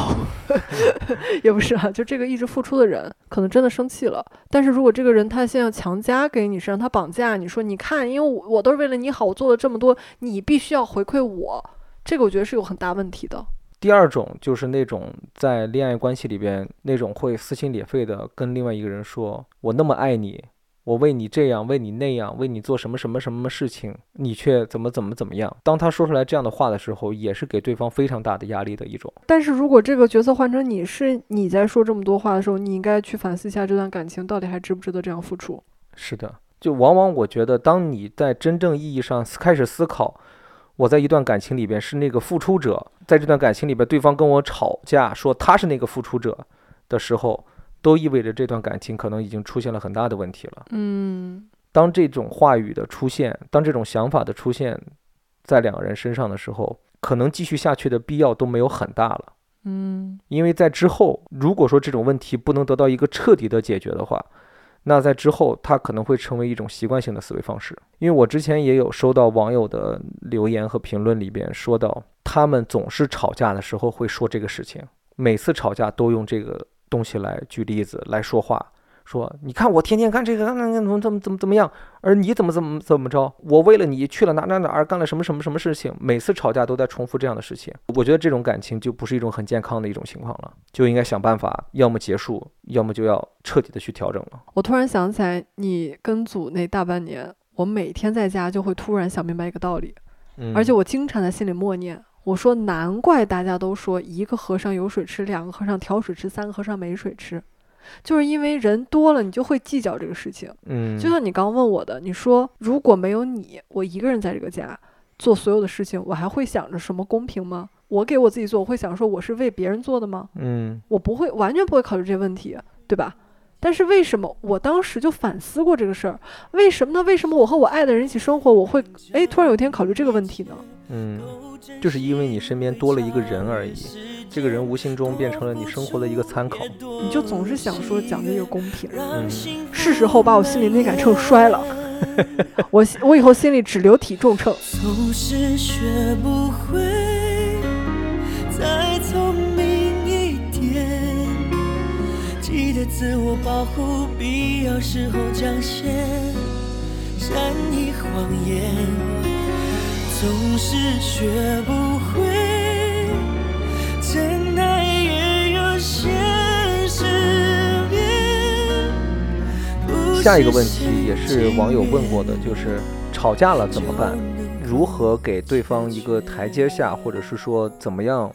也不是啊，就这个一直付出的人，可能真的生气了。但是如果这个人他现在要强加给你，是让他绑架你说，你看，因为我我都是为了你好，我做了这么多，你必须要回馈我，这个我觉得是有很大问题的。第二种就是那种在恋爱关系里边那种会撕心裂肺的跟另外一个人说：“我那么爱你，我为你这样，为你那样，为你做什么什么什么事情，你却怎么怎么怎么样。”当他说出来这样的话的时候，也是给对方非常大的压力的一种。但是如果这个角色换成你是你在说这么多话的时候，你应该去反思一下这段感情到底还值不值得这样付出。是的，就往往我觉得，当你在真正意义上开始思考，我在一段感情里边是那个付出者，在这段感情里边，对方跟我吵架说他是那个付出者的时候，都意味着这段感情可能已经出现了很大的问题了。嗯当这种话语的出现，当这种想法的出现在两个人身上的时候，可能继续下去的必要都没有很大了。嗯因为在之后，如果说这种问题不能得到一个彻底的解决的话，那在之后它可能会成为一种习惯性的思维方式。因为我之前也有收到网友的留言和评论里边说到，他们总是吵架的时候会说这个事情，每次吵架都用这个东西来举例子来说话。说，你看我天天干这个，怎么怎么怎么怎么样，而你怎么怎么怎么着？我为了你去了哪哪哪儿，干了什么什么什么事情？每次吵架都在重复这样的事情，我觉得这种感情就不是一种很健康的一种情况了，就应该想办法，要么结束，要么就要彻底的去调整了。我突然想起来，你跟组那大半年，我每天在家就会突然想明白一个道理，嗯，而且我经常在心里默念，我说难怪大家都说一个和尚有水吃，两个和尚挑水吃，三个和尚没水吃，就是因为人多了，你就会计较这个事情。嗯，就像你刚问我的，你说如果没有你，我一个人在这个家做所有的事情，我还会想着什么公平吗？我给我自己做，我会想说我是为别人做的吗？嗯我不会，完全不会考虑这些问题，对吧？但是为什么我当时就反思过这个事儿？为什么呢？为什么我和我爱的人一起生活，我会哎突然有一天考虑这个问题呢？嗯，就是因为你身边多了一个人而已，这个人无形中变成了你生活的一个参考。你就总是想说讲这个公平，嗯，是时候把我心里那杆秤摔了。我我以后心里只留体重秤。总是学不会再聪明记得自我保护，必要时候讲些善意谎言。总是学不会真爱也有现实面。下一个问题也是网友问过的，就是吵架了怎么办？如何给对方一个台阶下，或者是说怎么样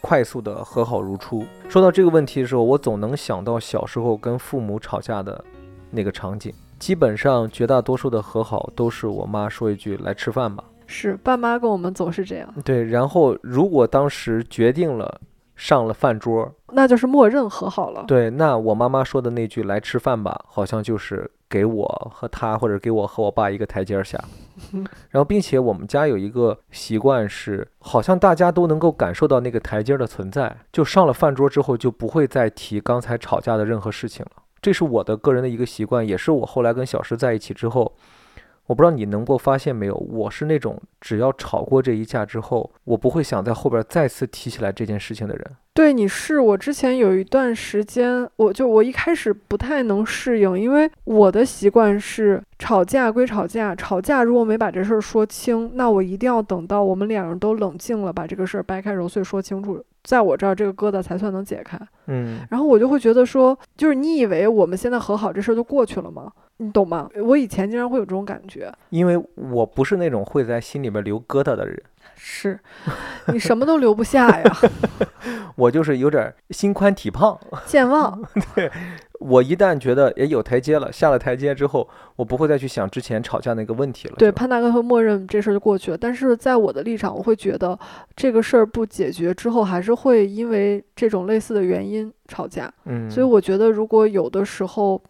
快速的和好如初？说到这个问题的时候，我总能想到小时候跟父母吵架的那个场景。基本上绝大多数的和好都是我妈说一句“来吃饭吧是爸妈跟我们总是这样，”，对，然后如果当时决定了上了饭桌，那就是默认和好了。对，那我妈妈说的那句“来吃饭吧”，好像就是给我和他，或者给我和我爸一个台阶儿下。然后，并且我们家有一个习惯是，好像大家都能够感受到那个台阶儿的存在，就上了饭桌之后就不会再提刚才吵架的任何事情了。这是我的个人的一个习惯，也是我后来跟小石在一起之后，我不知道你能够发现没有，我是那种只要吵过这一架之后，我不会想在后边再次提起来这件事情的人。对，你是我之前有一段时间，我就我一开始不太能适应，因为我的习惯是吵架归吵架，吵架如果没把这事儿说清，那我一定要等到我们两人都冷静了，把这个事儿掰开揉碎说清楚，在我这儿这个疙瘩才算能解开。嗯然后我就会觉得说，就是你以为我们现在和好，这事儿就过去了吗？你懂吗？我以前经常会有这种感觉，因为我不是那种会在心里边留疙瘩的人，是你什么都留不下呀，我就是有点儿心宽体胖。健忘。对我一旦觉得也有台阶了，下了台阶之后，我不会再去想之前吵架那个问题了。对，潘大哥会默认这事儿就过去了。但是在我的立场，我会觉得这个事儿不解决之后，还是会因为这种类似的原因吵架。嗯，所以我觉得，如果有的时候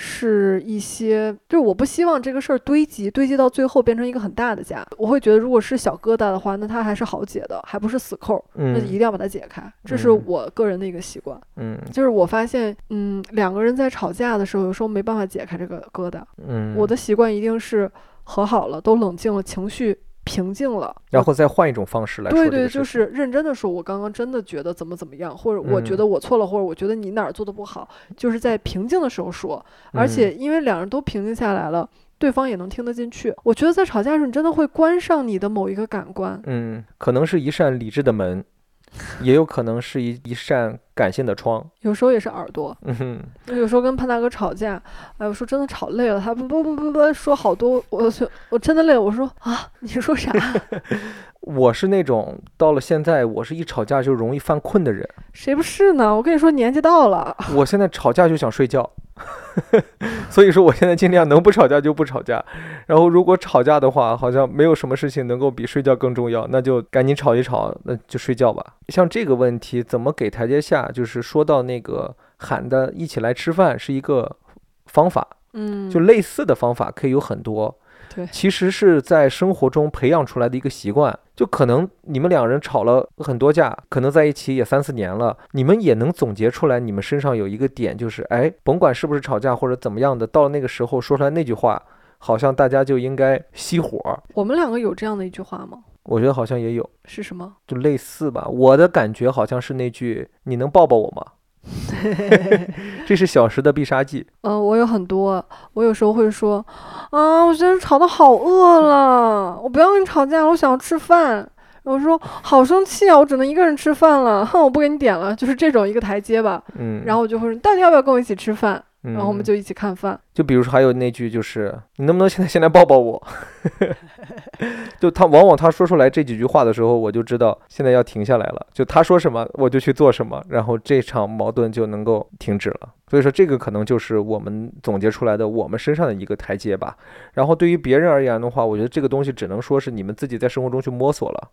是一些，就是我不希望这个事儿堆积，堆积到最后变成一个很大的家。我会觉得，如果是小疙瘩的话，那它还是好解的，还不是死扣儿，那就一嗯定要把它解开。这是嗯我个人的一个习惯。嗯就是我发现，嗯，两个人在吵架的时候，有时候没办法解开这个疙瘩。嗯，我的习惯一定是和好了，都冷静了，情绪平静了，然后再换一种方式来说对对，就是认真的说，我刚刚真的觉得怎么怎么样，或者我觉嗯得我错了，或者我觉得你哪儿做的不好，就是在平静的时候说，而嗯且因为两人都平静下来了。对方也能听得进去。我觉得在吵架的时候，你真的会关上你的某一个感官。嗯，可能是一扇理智的门，也有可能是一一扇感性的窗。有时候也是耳朵，嗯哼，有时候跟潘大哥吵架，哎，我说真的吵累了，他不不不不不说好多，我说我真的累了，我说啊，你说啥？我是那种到了现在，我是一吵架就容易犯困的人。谁不是呢？我跟你说，年纪到了，我现在吵架就想睡觉，所以说我现在尽量能不吵架就不吵架。然后如果吵架的话，好像没有什么事情能够比睡觉更重要，那就赶紧吵一吵，那就睡觉吧。像这个问题怎么给台阶下，就是说到那个喊的一起来吃饭是一个方法，嗯，就类似的方法可以有很多。对其实是在生活中培养出来的一个习惯。就可能你们两人吵了很多架，可能在一起也三四年了，你们也能总结出来，你们身上有一个点，就是哎，甭管是不是吵架或者怎么样的，到了那个时候说出来那句话，好像大家就应该熄火。我们两个有这样的一句话吗？我觉得好像也有，是什么？就类似吧。我的感觉好像是那句“你能抱抱我吗？” 这是小时的必杀技。嗯，我有很多，我有时候会说，啊，我现在吵得好饿了，我不要跟你吵架了，我想要吃饭。我说好生气啊，我只能一个人吃饭了，哼，我不给你点了，就是这种一个台阶吧。嗯，然后我就会说，你到底要不要跟我一起吃饭？嗯，然后我们就一起看饭。就比如说还有那句就是你能不能现在先来抱抱我？就他往往他说出来这几句话的时候，我就知道现在要停下来了。就他说什么我就去做什么，然后这场矛盾就能够停止了。所以说这个可能就是我们总结出来的我们身上的一个台阶吧。然后对于别人而言的话，我觉得这个东西只能说是你们自己在生活中去摸索了。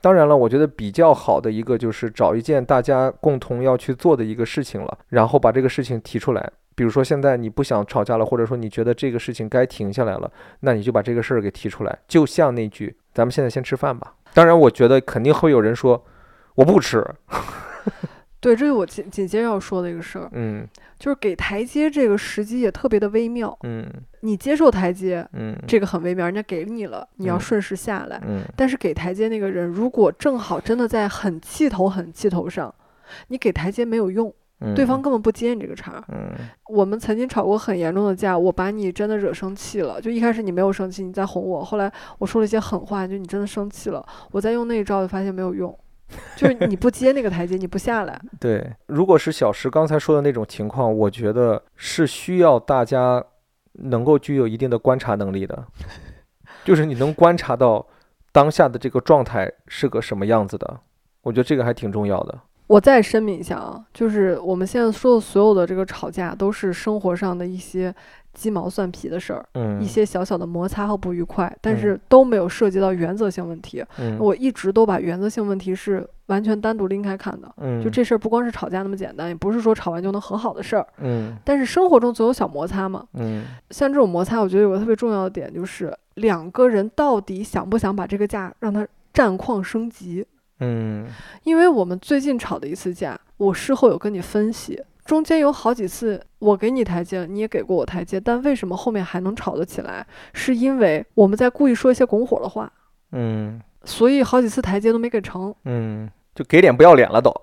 当然了，我觉得比较好的一个就是找一件大家共同要去做的一个事情了，然后把这个事情提出来。比如说现在你不想吵架了，或者说你觉得这个事情该停下来了，那你就把这个事儿给提出来。就像那句“咱们现在先吃饭吧”。当然，我觉得肯定会有人说我不吃。对，这是我紧紧接着要说的一个事儿，嗯就是给台阶这个时机也特别的微妙。嗯你接受台阶，嗯这个很微妙，人家给你了，你要嗯顺势下来。嗯但是给台阶那个人，如果正好真的在很气头、很气头上，你给台阶没有用，嗯，对方根本不接你这个茬儿。嗯我们曾经吵过很严重的架，我把你真的惹生气了。就一开始你没有生气，你在哄我，后来我说了一些狠话，就你真的生气了。我再用那一招，就发现没有用，就是你不接那个台阶，你不下来。对。如果是小石刚才说的那种情况，我觉得是需要大家能够具有一定的观察能力的，就是你能观察到当下的这个状态是个什么样子的。我觉得这个还挺重要的。我再声明一下啊，就是我们现在说的所有的这个吵架，都是生活上的一些鸡毛蒜皮的事儿，嗯，一些小小的摩擦和不愉快，但嗯是都没有涉及到原则性问题。嗯我一直都把原则性问题是完全单独拎开看的。嗯就这事儿不光是吵架那么简单，也不是说吵完就能和好的事儿。嗯但是生活中总有小摩擦嘛，嗯像这种摩擦，我觉得有个特别重要的点就是两个人到底想不想把这个架让它战况升级。嗯因为我们最近吵的一次架，我事后有跟你分析，中间有好几次我给你台阶，你也给过我台阶，但为什么后面还能吵得起来？是因为我们在故意说一些拱火的话，嗯所以好几次台阶都没给成。嗯，就给脸不要脸了都。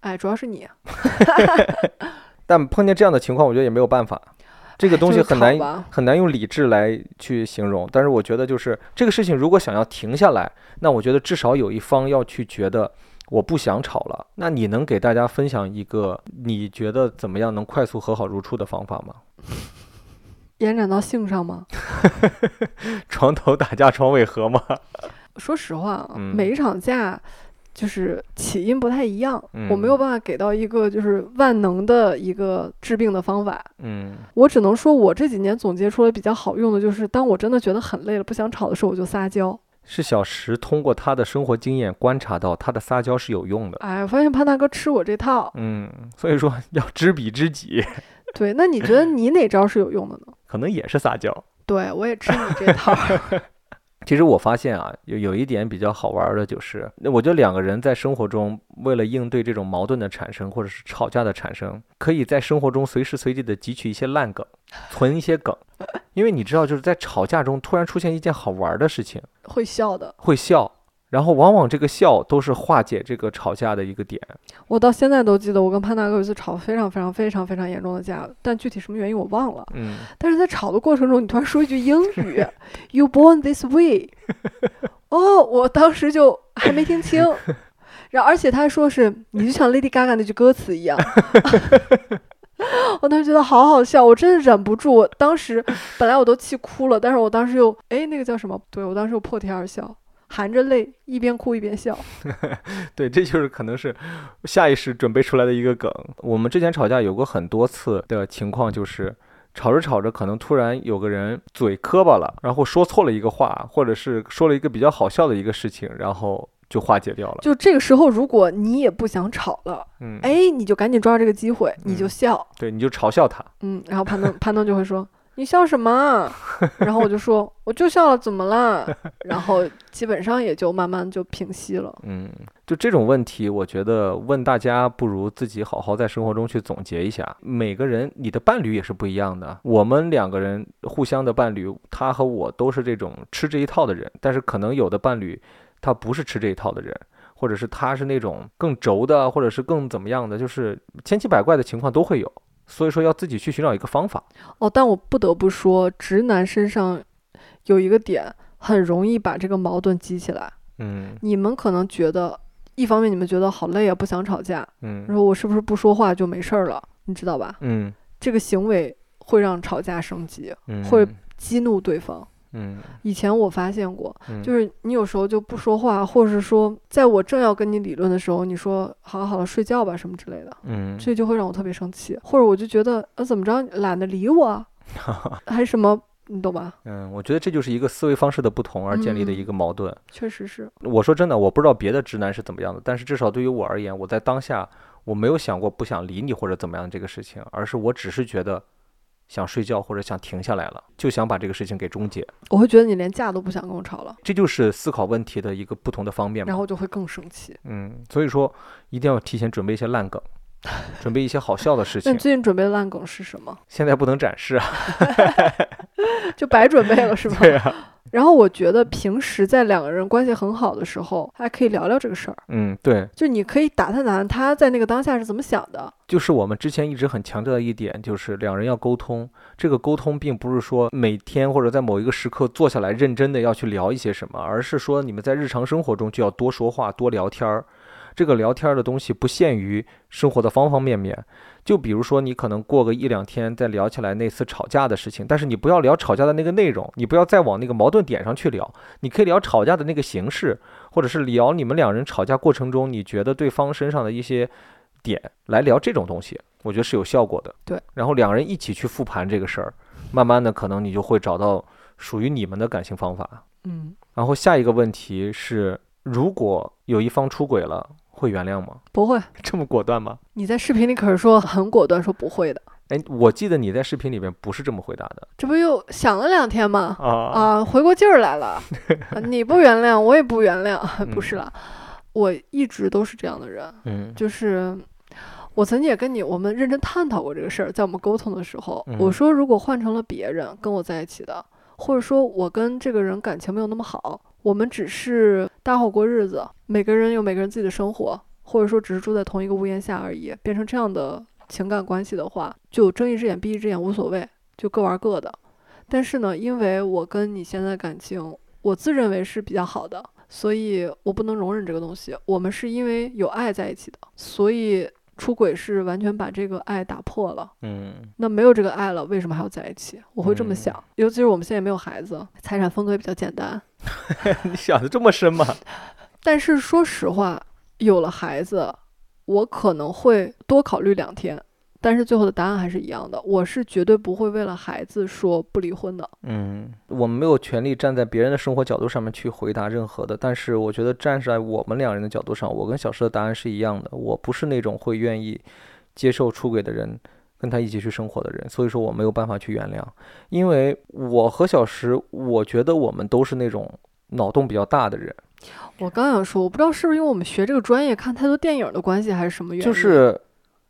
哎，主要是你，但碰见这样的情况，我觉得也没有办法，这个东西很难很难用理智来去形容。但是我觉得，就是这个事情如果想要停下来，那我觉得至少有一方要去觉得我不想吵了。那你能给大家分享一个你觉得怎么样能快速和好如初的方法吗？延展到性上吗？床头打架床尾和吗？说实话每一场架就是起因不太一样，我没嗯有办法给到一个就是万能的一个治病的方法。嗯我只能说，我这几年总结出来比较好用的就是，当我真的觉得很累了，不想吵的时候，我就撒娇。是小石通过他的生活经验观察到他的撒娇是有用的。哎，我发现潘大哥吃我这套。嗯，所以说要知彼知己，对，那你觉得你哪招是有用的呢？可能也是撒娇。对我也吃你这套。其实我发现啊，有有一点比较好玩儿的，就是那我觉得两个人在生活中为了应对这种矛盾的产生，或者是吵架的产生，可以在生活中随时随地的汲取一些烂梗，存一些梗，因为你知道，就是在吵架中突然出现一件好玩儿的事情，会笑的。会笑，然后往往这个笑都是化解这个吵架的一个点。我到现在都记得，我跟潘大哥有一次吵非常非常非常非常严重的架，但具体什么原因我忘了。嗯，但是在吵的过程中，你突然说一句英语，“You born this way”，哦，我当时就还没听清，然后而且他说是你就像 Lady Gaga 那句歌词一样，我当时觉得好好笑，我真的忍不住，我当时本来我都气哭了，但是我当时又哎那个叫什么？对我当时又破涕而笑，含着泪一边哭一边笑。对，这就是可能是下意识准备出来的一个梗。我们之前吵架有过很多次的情况，就是吵着吵着，可能突然有个人嘴磕巴了，然后说错了一个话，或者是说了一个比较好笑的一个事情，然后就化解掉了。就这个时候，如果你也不想吵了，嗯，哎，你就赶紧抓住这个机会，你就嗯笑。对，你就嘲笑他。嗯，然后潘东潘东就会说：“你笑什么？” 然后我就说：“我就笑了，怎么了？”然后基本上也就慢慢就平息了。嗯，就这种问题，我觉得问大家不如自己好好在生活中去总结一下。每个人，你的伴侣也是不一样的。我们两个人互相的伴侣，他和我都是这种吃这一套的人，但是可能有的伴侣他不是吃这一套的人，或者是他是那种更轴的，或者是更怎么样的，就是千奇百怪的情况都会有。所以说要自己去寻找一个方法。哦，但我不得不说，直男身上有一个点很容易把这个矛盾激起来。嗯你们可能觉得，一方面你们觉得好累啊，不想吵架，嗯然后我是不是不说话就没事儿了？你知道吧？嗯这个行为会让吵架升级，嗯，会激怒对方。嗯。以前我发现过，嗯。就是你有时候就不说话，或者是说，在我正要跟你理论的时候，你说好了好了睡觉吧什么之类的，嗯。这就会让我特别生气，或者我就觉得呃怎么着懒得理我，还是什么，你懂吧？嗯，我觉得这就是一个思维方式的不同而建立的一嗯个矛盾。确实是，我说真的，我不知道别的直男是怎么样的，但是至少对于我而言，我在当下我没有想过不想理你或者怎么样这个事情，而是我只是觉得想睡觉或者想停下来了，就想把这个事情给终结。我会觉得你连架都不想跟我吵了，这就是思考问题的一个不同的方面嘛。然后就会更生气。嗯，所以说一定要提前准备一些烂梗，准备一些好笑的事情那你。最近准备的烂梗是什么？现在不能展示啊。就白准备了是吧？对啊。然后我觉得平时在两个人关系很好的时候，还可以聊聊这个事儿，嗯，对，就你可以打探打探他在那个当下是怎么想的。就是我们之前一直很强调的一点，就是两人要沟通。这个沟通并不是说每天或者在某一个时刻坐下来认真的要去聊一些什么，而是说你们在日常生活中就要多说话、多聊天儿。这个聊天儿的东西不限于生活的方方面面，就比如说你可能过个一两天再聊起来那次吵架的事情，但是你不要聊吵架的那个内容，你不要再往那个矛盾点上去聊，你可以聊吵架的那个形式，或者是聊你们两人吵架过程中你觉得对方身上的一些点，来聊这种东西，我觉得是有效果的。对，然后两人一起去复盘这个事儿，慢慢的可能你就会找到属于你们的感情方法。嗯，然后下一个问题是，如果有一方出轨了，会原谅吗？不会。这么果断吗？你在视频里可是说很果断，说不会的。哎，我记得你在视频里边不是这么回答的这不又想了两天吗？啊啊，回过劲儿来了。啊 你不原谅，我也不原谅，不是嗯啦，我一直都是这样的人，嗯就是我曾经也跟你我们认真探讨过这个事儿，在我们沟通的时候，我嗯说如果换成了别人跟我在一起的，或者说我跟这个人感情没有那么好，我们只是搭伙过日子，每个人有每个人自己的生活，或者说只是住在同一个屋檐下而已，变成这样的情感关系的话，就睁一只眼闭一只眼无所谓，就各玩各的。但是呢，因为我跟你现在感情，我自认为是比较好的，所以我不能容忍这个东西。我们是因为有爱在一起的，所以出轨是完全把这个爱打破了。嗯那没有这个爱了，为什么还要在一起？我会这么嗯想。尤其是我们现在也没有孩子，财产分割也比较简单。你想的这么深吗？但是说实话，有了孩子，我可能会多考虑两天。但是最后的答案还是一样的，我是绝对不会为了孩子说不离婚的。嗯，我们没有权利站在别人的生活角度上面去回答任何的，但是我觉得站在我们两人的角度上，我跟小石的答案是一样的。我不是那种会愿意接受出轨的人，跟他一起去生活的人，所以说我没有办法去原谅，因为我和小石，我觉得我们都是那种脑洞比较大的人，我刚想说，我不知道是不是因为我们学这个专业看太多电影的关系，还是什么原因。就是。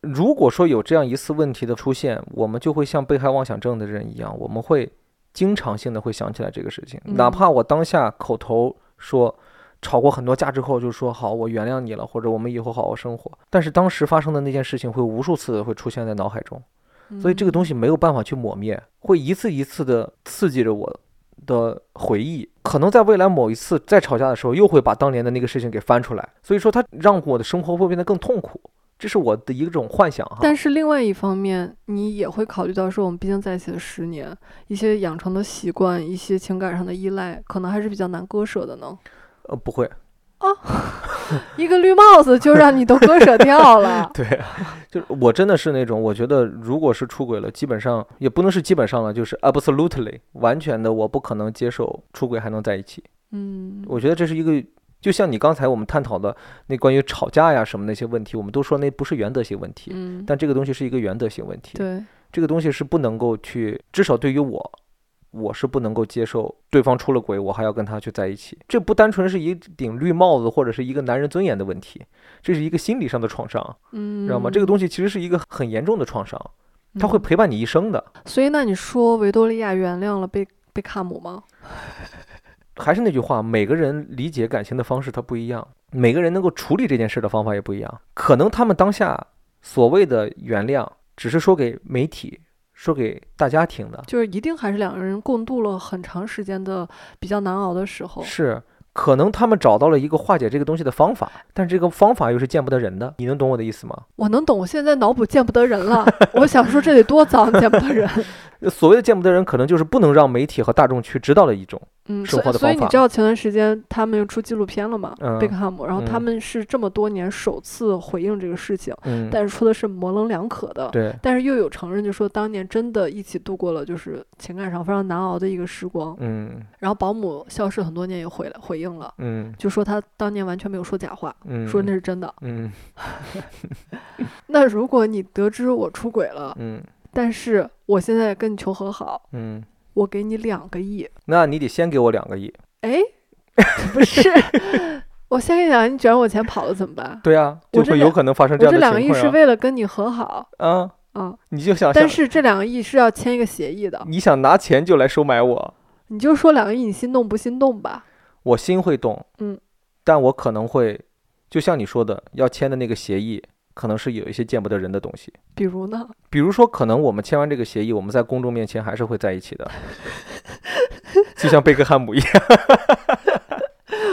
如果说有这样一次问题的出现，我们就会像被害妄想症的人一样，我们会经常性的会想起来这个事情，哪嗯怕我当下口头说吵过很多架之后，就说好，我原谅你了，或者我们以后好好生活，但是当时发生的那件事情会无数次的会出现在脑海中，所以这个东西，西没有办法去抹灭，会一次一次的刺激着我的回忆，可能在未来某一次再吵架的时候，又会把当年的那个事情给翻出来，所以说它让我的生活会变得更痛苦，这是我的一种幻想哈。但是另外一方面，你也会考虑到说，我们毕竟在一起了十年，一些养成的习惯，一些情感上的依赖，可能还是比较难割舍的呢。呃，不会，啊 一个绿帽子就让你都割舍掉了。对，就是我真的是那种，我觉得如果是出轨了，基本上也不能是基本上了，就是 absolutely 完全的，我不可能接受出轨还能在一起。嗯，我觉得这是一个，就像你刚才我们探讨的那关于吵架呀什么那些问题，我们都说那不是原则性问题，嗯，但这个东西是一个原则性问题。对，这个东西是不能够去，至少对于我，我是不能够接受对方出了轨，我还要跟他去在一起。这不单纯是一顶绿帽子或者是一个男人尊严的问题，这是一个心理上的创伤，嗯，知道吗？这个东西其实是一个很严重的创伤，它会嗯陪伴你一生的。所以，那你说维多利亚原谅了贝贝卡姆吗？还是那句话，每个人理解感情的方式它不一样，每个人能够处理这件事的方法也不一样。可能他们当下所谓的原谅，只是说给媒体、说给大家听的，就是一定还是两个人共度了很长时间的比较难熬的时候。是。可能他们找到了一个化解这个东西的方法，但这个方法又是见不得人的。你能懂我的意思吗？我能懂，我现在脑补见不得人了。我想说这得多脏，见不得人。所谓的见不得人，可能就是不能让媒体和大众去知道的一种。嗯，生所以所以你知道前段时间他们又出纪录片了嘛？嗯贝克汉姆，然后他嗯们是这么多年首次回应这个事情，嗯，但是说的是模棱两可的。对，但是又有承认，就说当年真的一起度过了就是情感上非常难熬的一个时光。嗯然后保姆消失很多年也回来回应了，嗯就说他当年完全没有说假话，嗯，说那是真的。嗯 那如果你得知我出轨了，嗯但是我现在跟你求和好，嗯，我给你两个亿，那你得先给我两个亿。哎，不是，我先跟你讲，你卷我钱跑了怎么办？对啊，就会有可能发生这样我这两个亿。是为了跟你和好啊，啊，你就想想，但是这两个亿是要签一个协议的，你想拿钱就来收买我，你就说两个亿你心动不心动吧？我心会动，嗯，但我可能会，就像你说的，要签的那个协议，可能是有一些见不得人的东西。比如呢？比如说，可能我们签完这个协议，我们在公众面前还是会在一起的，就像贝克汉姆一样。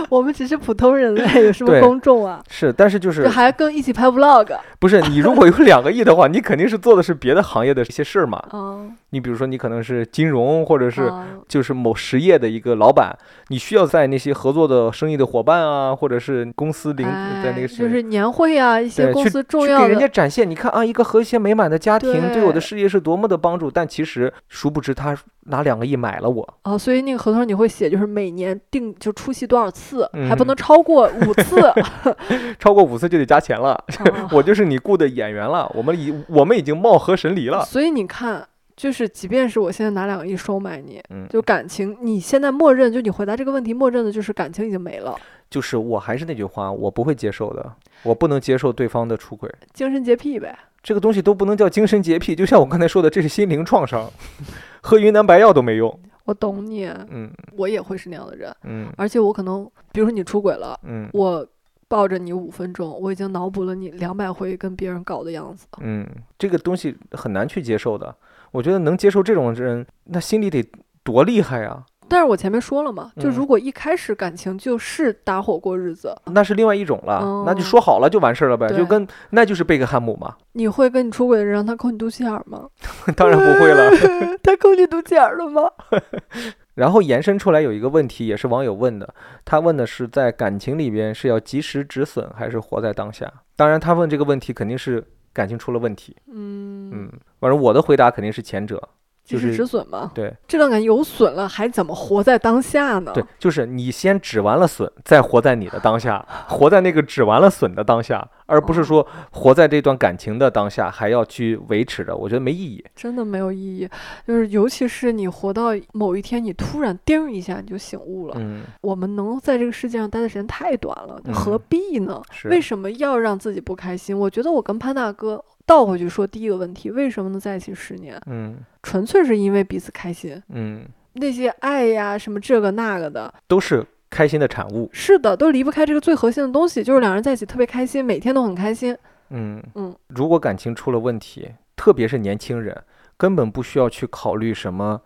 我们只是普通人类，有什么公众啊？是，但是就是就还跟一起拍 vlog，不是你如果有两个亿的话，你肯定是做的是别的行业的一些事儿嘛。嗯，你比如说，你可能是金融，或者是啊就是某实业的一个老板，你需要在那些合作的生意的伙伴啊，或者是公司领在那哎个就是年会啊，一些公司重要去给人家，展现，你看啊，一个和谐美满的家庭对我的事业是多么的帮助，但其实殊不知他拿两个亿买了我，哦，所以那个合同上你会写，就是每年定就出席多少次，还不嗯能超过五次。超过五次就得加钱了。啊 我就是你雇的演员了，我们已我们已经貌合神离了。所以你看，就是即便是我现在拿两个亿收买你，嗯，就感情，你现在默认就你回答这个问题，默认的就是感情已经没了，就是我还是那句话，我不会接受的，我不能接受对方的出轨，精神洁癖呗。这个东西都不能叫精神洁癖，就像我刚才说的，这是心灵创伤，喝云南白药都没用。我懂你，嗯。我也会是那样的人，嗯。而且我可能，比如说你出轨了，嗯。我抱着你五分钟，我已经脑补了你两百回跟别人搞的样子。嗯，这个东西很难去接受的。我觉得能接受这种人，那心里得多厉害啊！但是我前面说了嘛，就嗯如果一开始感情就是搭伙过日子，那是另外一种了，那就哦说好了就完事儿了呗，就跟那就是贝克汉姆嘛，你会跟你出轨的人让他抠你肚脐眼儿吗？当然不会了。他抠你肚脐眼儿了吗？然后延伸出来有一个问题，也是网友问的，他问的是在感情里边是要及时止损，还是活在当下？当然，他问这个问题肯定是感情出了问题。嗯，嗯，反正我的回答肯定是前者。及时就是止损嘛。对这段感情有损了，还怎么活在当下呢？对，就是你先止完了损，再活在你的当下，活在那个止完了损的当下，而不是说活在这段感情的当下还要去维持着，我觉得没意义。真的没有意义。就是尤其是你活到某一天，你突然叮一下你就醒悟了。嗯，我们能在这个世界上待的时间太短了，嗯何必呢？是为什么要让自己不开心？我觉得我跟潘大哥倒回去说第一个问题，为什么能在一起十年？嗯纯粹是因为彼此开心。嗯，那些爱呀，什么这个那个的，都是开心的产物。是的，都离不开这个最核心的东西，就是两人在一起特别开心，每天都很开心。嗯嗯，如果感情出了问题，特别是年轻人，根本不需要去考虑什么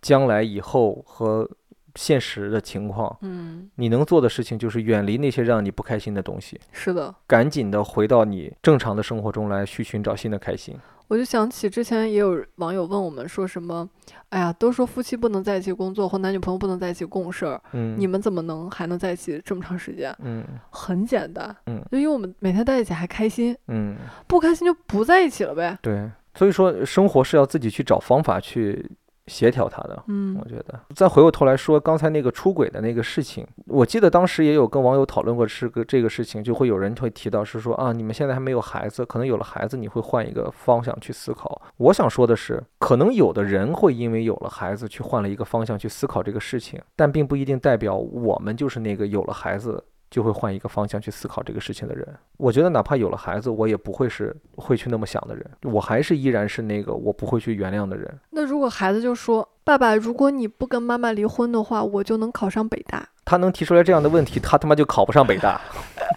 将来以后和现实的情况。嗯，你能做的事情就是远离那些让你不开心的东西，是的，赶紧的回到你正常的生活中来，去寻找新的开心。我就想起之前也有网友问我们说什么，哎呀，都说夫妻不能在一起工作，或男女朋友不能在一起共事儿，嗯，你们怎么能还能在一起这么长时间？嗯很简单，嗯就因为我们每天在一起还开心，嗯，不开心就不在一起了呗。对，所以说生活是要自己去找方法去协调他的。嗯我觉得，再回过头来说刚才那个出轨的那个事情，我记得当时也有跟网友讨论过是个这个事情，就会有人会提到是说啊，你们现在还没有孩子，可能有了孩子你会换一个方向去思考。我想说的是，可能有的人会因为有了孩子去换了一个方向去思考这个事情，但并不一定代表我们就是那个有了孩子。就会换一个方向去思考这个事情的人。我觉得哪怕有了孩子，我也不会是会去那么想的人，我还是依然是那个我不会去原谅的人。那如果孩子就说：“爸爸，如果你不跟妈妈离婚的话，我就能考上北大。他能提出来这样的问题，他他妈就考不上北大。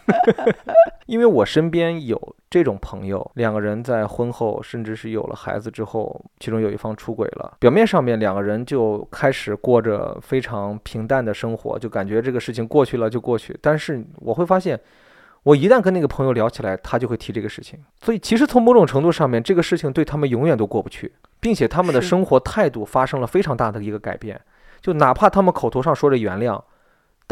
因为我身边有这种朋友，两个人在婚后，甚至是有了孩子之后，其中有一方出轨了。表面上面两个人就开始过着非常平淡的生活，就感觉这个事情过去了就过去。但是我会发现，我一旦跟那个朋友聊起来，他就会提这个事情。所以其实从某种程度上面，这个事情对他们永远都过不去，并且他们的生活态度发生了非常大的一个改变。就哪怕他们口头上说着原谅，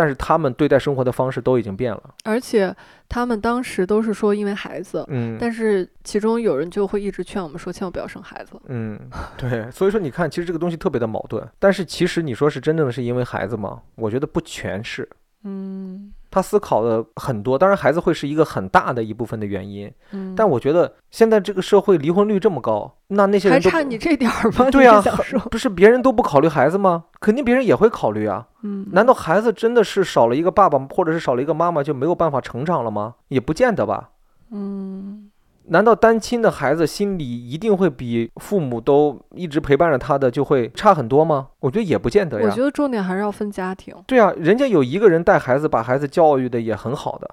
但是他们对待生活的方式都已经变了。”而且他们当时都是说因为孩子，嗯，但是其中有人就会一直劝我们说，千万不要生孩子。嗯，对，所以说你看，其实这个东西特别的矛盾。但是其实你说是真正的是因为孩子吗？我觉得不全是。嗯他思考的很多，当然孩子会是一个很大的一部分的原因。嗯，但我觉得现在这个社会离婚率这么高，那那些还人还差你这点儿吗？对呀、不是别人都不考虑孩子吗？肯定别人也会考虑啊。嗯，难道孩子真的是少了一个爸爸，或者是少了一个妈妈就没有办法成长了吗？也不见得吧。嗯难道单亲的孩子心里一定会比父母都一直陪伴着他的就会差很多吗？我觉得也不见得呀我觉。得重点还是要分家庭。对啊，人家有一个人带孩子，把孩子教育的也很好的，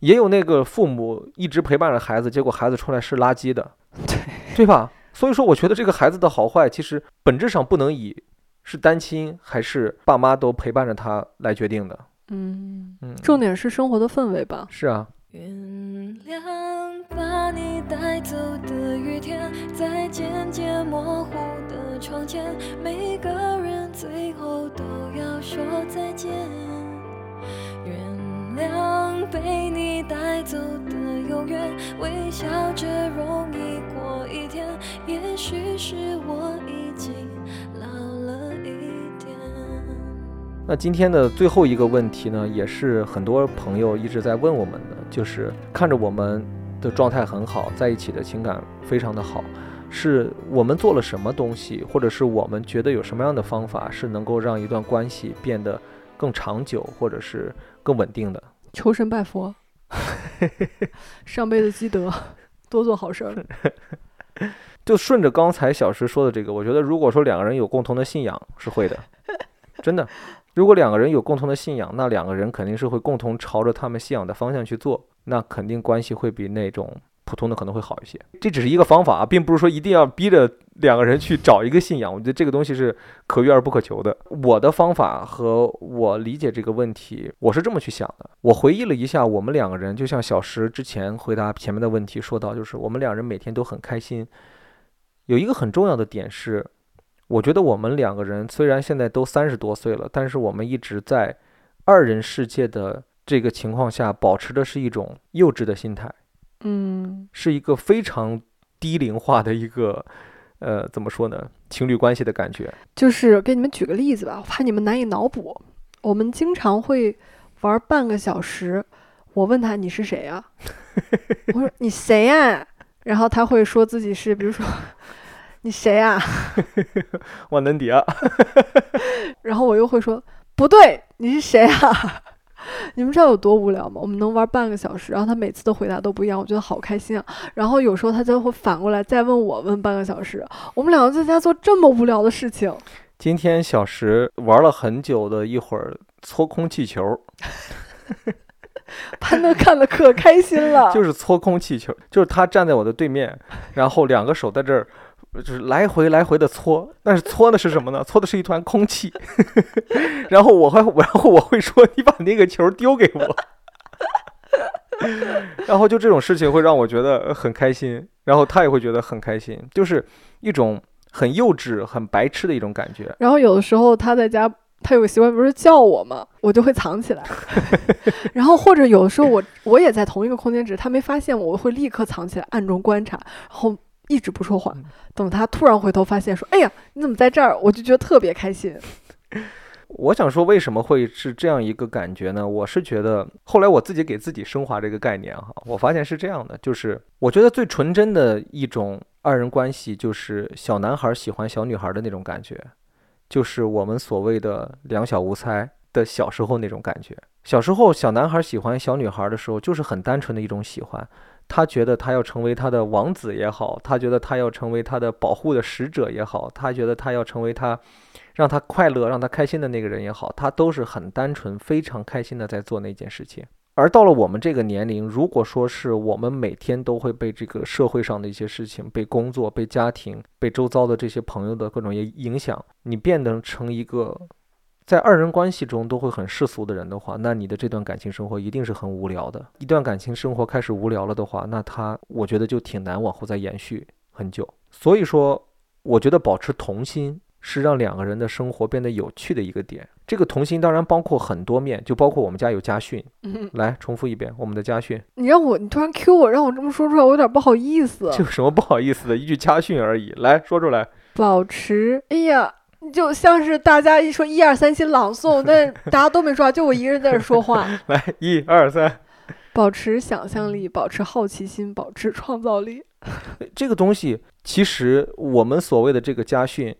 也有那个父母一直陪伴着孩子，结果孩子出来是垃圾的，对，对吧？所以说，我觉得这个孩子的好坏，其实本质上不能以是单亲还是爸妈都陪伴着他来决定的。嗯，嗯，重点是生活的氛围吧。是啊，原谅把你带走的雨天，在渐渐模糊的窗前，每个人最后都要说再见。原谅被你带走的永远，微笑着容易过一天。也许是我已经老了一点。那今天的最后一个问题呢，也是很多朋友一直在问我们的，就是看着我们的状态很好，在一起的情感非常的好，是我们做了什么东西，或者是我们觉得有什么样的方法，是能够让一段关系变得更长久，或者是更稳定的？求神拜佛，上辈子积德，多做好事儿。就顺着刚才小石说的这个，我觉得如果说两个人有共同的信仰，是会的，真的。如果两个人有共同的信仰，那两个人肯定是会共同朝着他们信仰的方向去做，那肯定关系会比那种普通的可能会好一些。这只是一个方法，并不是说一定要逼着两个人去找一个信仰。我觉得这个东西是可遇而不可求的。我的方法和我理解这个问题，我是这么去想的。我回忆了一下，我们两个人就像小石之前回答前面的问题说到，就是我们两人每天都很开心。有一个很重要的点是，我觉得我们两个人虽然现在都三十多岁了，但是我们一直在二人世界的这个情况下，保持的是一种幼稚的心态，嗯是一个非常低龄化的一个，呃，怎么说呢，情侣关系的感觉。就是给你们举个例子吧，我怕你们难以脑补。我们经常会玩半个小时，我问他你是谁呀、我说你谁呀、然后他会说自己是，比如说你谁呀、万能迪啊，然后我又会说不对，你是谁啊？你们知道有多无聊吗？我们能玩半个小时，然后他每次的回答都不一样，我觉得好开心啊。然后有时候他就会反过来再问我问半个小时，我们两个在家做这么无聊的事情，今天小石玩了很久的一会儿搓空气球，潘德看的可开心了。就是搓空气球，就是他站在我的对面，然后两个手在这儿，就是来回来回的搓，但是搓的是什么呢？搓的是一团空气，然后我会，然后我会说你把那个球丢给我，然后就这种事情会让我觉得很开心，然后他也会觉得很开心，就是一种很幼稚、很白痴的一种感觉。然后有的时候他在家，他有个习惯，不是叫我吗，我就会藏起来。然后或者有的时候我我也在同一个空间，只是他没发现我，我会立刻藏起来，暗中观察，然后一直不说话嗯。等他突然回头发现说：“哎呀，你怎么在这儿？”我就觉得特别开心。我想说，为什么会是这样一个感觉呢？我是觉得，后来我自己给自己升华这个概念哈，我发现是这样的，就是我觉得最纯真的一种二人关系，就是小男孩喜欢小女孩的那种感觉，就是我们所谓的两小无猜的小时候那种感觉。小时候，小男孩喜欢小女孩的时候，就是很单纯的一种喜欢。他觉得他要成为他的王子也好，他觉得他要成为他的保护的使者也好，他觉得他要成为他让他快乐、让他开心的那个人也好，他都是很单纯、非常开心的在做那件事情。而到了我们这个年龄，如果说是我们每天都会被这个社会上的一些事情、被工作、被家庭、被周遭的这些朋友的各种影响，你变得成一个在二人关系中都会很世俗的人的话，那你的这段感情生活一定是很无聊的。一段感情生活开始无聊了的话，那他我觉得就挺难往后再延续很久。所以说，我觉得保持童心是让两个人的生活变得有趣的一个点。这个童心当然包括很多面，就包括我们家有家训。嗯，来重复一遍我们的家训，你让我，你突然 Q 我，让我这么说出来，我有点不好意思。这有什么不好意思的？一句家训而已，来说出来。保持，哎呀，就像是大家一说一二三，先朗诵，但是 大家都没说话，就我一个人在这说话。来，一二三，保持想象力，保持好奇心，保持创造力。这个东西其实我们所谓的这个家训，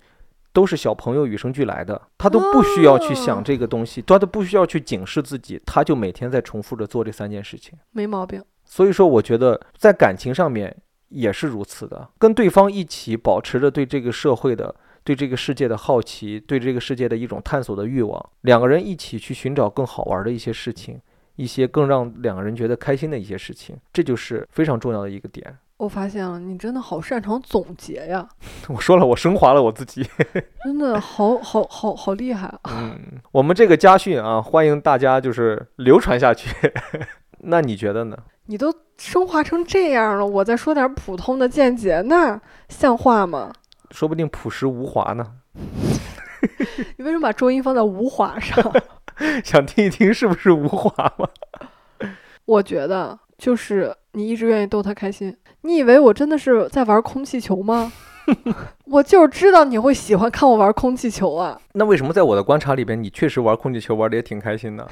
都是小朋友与生俱来的，他都不需要去想哦这个东西，他都不需要去警示自己，他就每天在重复着做这三件事情。没毛病。所以说，我觉得在感情上面也是如此的，跟对方一起保持着对这个社会的、对这个世界的好奇，对这个世界的一种探索的欲望，两个人一起去寻找更好玩的一些事情，一些更让两个人觉得开心的一些事情，这就是非常重要的一个点。我发现了，你真的好擅长总结呀，我说了，我升华了我自己。真的好好好好厉害啊！嗯，我们这个家训啊，欢迎大家就是流传下去。那你觉得呢？你都升华成这样了，我再说点普通的见解，那像话吗？说不定朴实无华呢。你为什么把重音放在无华上？想听一听是不是无华吗？我觉得就是你一直愿意逗他开心。你以为我真的是在玩空气球吗？我就是知道你会喜欢看我玩空气球啊。那为什么在我的观察里边，你确实玩空气球玩的也挺开心的？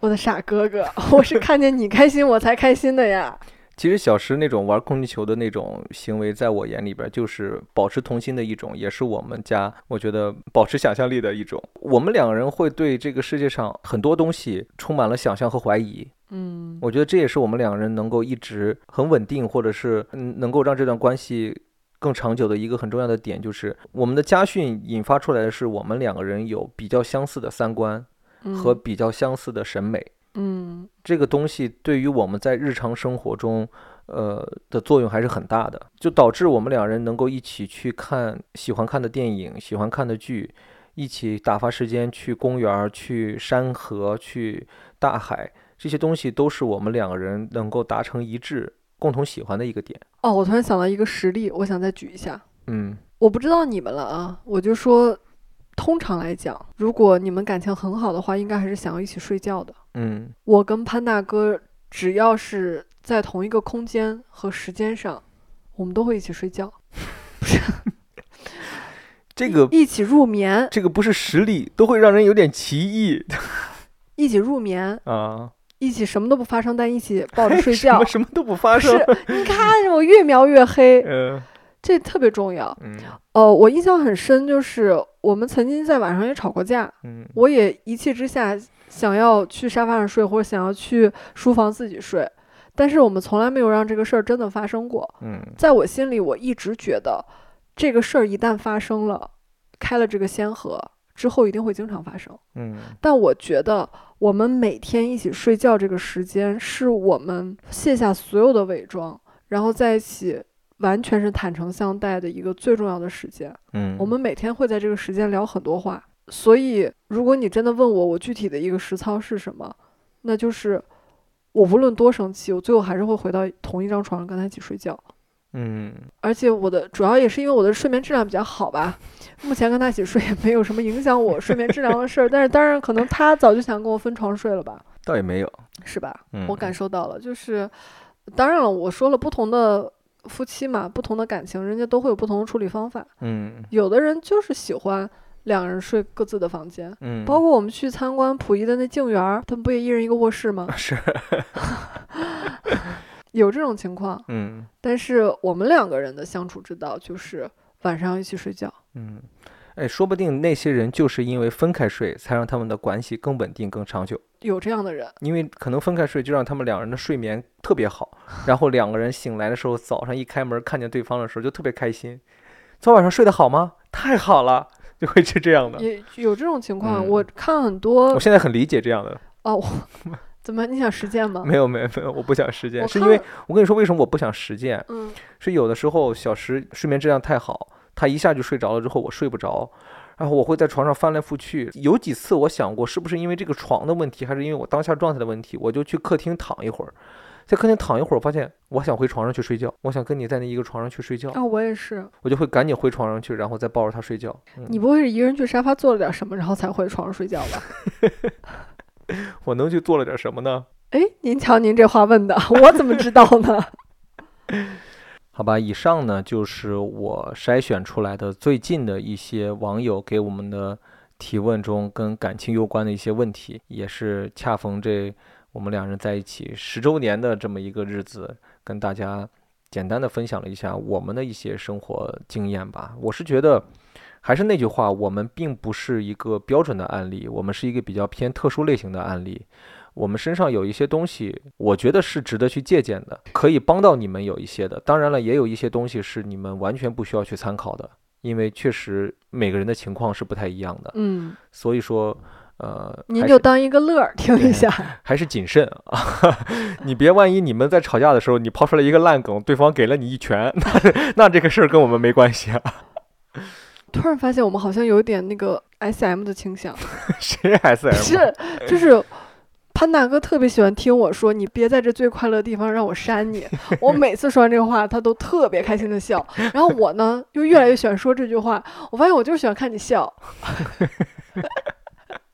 我的傻哥哥，我是看见你开心我才开心的呀。其实小石那种玩空气球的那种行为，在我眼里边就是保持童心的一种，也是我们家我觉得保持想象力的一种。我们两个人会对这个世界上很多东西充满了想象和怀疑。嗯我觉得这也是我们两个人能够一直很稳定，或者是嗯能够让这段关系更长久的一个很重要的点，就是我们的家训引发出来的是我们两个人有比较相似的三观和比较相似的审美。嗯这个东西对于我们在日常生活中，呃的作用还是很大的，就导致我们两人能够一起去看喜欢看的电影、喜欢看的剧，一起打发时间去公园儿、去山河、去大海，这些东西都是我们两个人能够达成一致、共同喜欢的一个点。哦，我突然想到一个实例，我想再举一下。嗯我不知道你们了啊，我就说，通常来讲，如果你们感情很好的话，应该还是想要一起睡觉的。嗯我跟潘大哥只要是在同一个空间和时间上，我们都会一起睡觉，这个一起入眠，这个不是实力，都会让人有点歧义一起入眠，啊！一起什么都不发生，但一起抱着睡觉什么。什么都不发生。是，你看我越描越黑，呃这特别重要。嗯呃，我印象很深，就是我们曾经在晚上也吵过架，嗯我也一气之下想要去沙发上睡，或者想要去书房自己睡，但是我们从来没有让这个事儿真的发生过。嗯在我心里，我一直觉得这个事儿一旦发生了，开了这个先河之后，一定会经常发生。嗯但我觉得我们每天一起睡觉这个时间，是我们卸下所有的伪装，然后在一起完全是坦诚相待的一个最重要的时间。嗯，我们每天会在这个时间聊很多话，所以如果你真的问我，我具体的一个实操是什么，那就是我无论多生气，我最后还是会回到同一张床上跟他一起睡觉。嗯而且我的主要也是因为我的睡眠质量比较好吧，目前跟他一起睡也没有什么影响我睡眠质量的事儿。但是当然可能他早就想跟我分床睡了吧，倒也没有。是吧？嗯，我感受到了，就是当然了，我说了不同的夫妻嘛，不同的感情，人家都会有不同的处理方法。嗯有的人就是喜欢两个人睡各自的房间，嗯，包括我们去参观溥仪的那静园，他们不也一人一个卧室吗？是 有这种情况，嗯但是我们两个人的相处之道就是晚上一起睡觉。嗯，哎，说不定那些人就是因为分开睡，才让他们的关系更稳定、更长久。有这样的人，因为可能分开睡，就让他们两人的睡眠特别好，然后两个人醒来的时候，早上一开门看见对方的时候，就特别开心。昨晚上睡得好吗？太好了，就会是这样的。也有这种情况。嗯我看很多我现在很理解这样的，哦，我 怎么你想实践吗？没有没有没有，我不想实践，是因为我跟你说为什么我不想实践，嗯是有的时候小时睡眠质量太好，他一下就睡着了之后，我睡不着，然后我会在床上翻来覆去。有几次我想过，是不是因为这个床的问题，还是因为我当下状态的问题，我就去客厅躺一会儿，在客厅躺一会儿，发现我想回床上去睡觉，我想跟你在那一个床上去睡觉，啊，我也是。我就会赶紧回床上去，然后再抱着他睡觉。嗯你不会是一个人去沙发做了点什么，然后才回床上睡觉吧？我能去做了点什么呢？哎，您瞧您这话问的，我怎么知道呢？好吧，以上呢就是我筛选出来的最近的一些网友给我们的提问中跟感情有关的一些问题，也是恰逢这我们两人在一起十周年的这么一个日子，跟大家简单的分享了一下我们的一些生活经验吧。我是觉得，还是那句话，我们并不是一个标准的案例，我们是一个比较偏特殊类型的案例。我们身上有一些东西，我觉得是值得去借鉴的，可以帮到你们有一些的。当然了，也有一些东西是你们完全不需要去参考的，因为确实每个人的情况是不太一样的。嗯，所以说，呃，您就当一个乐儿听一下。还是谨慎啊！你别万一你们在吵架的时候，你抛出来一个烂梗，对方给了你一拳，那那这个事儿跟我们没关系啊。突然发现我们好像有点那个 S M 的倾向，谁 S M？是就是潘大哥特别喜欢听我说：“你别在这最快乐的地方让我扇你。”我每次说完这个话，他都特别开心的笑。然后我呢，又越来越喜欢说这句话。我发现我就是喜欢看你笑。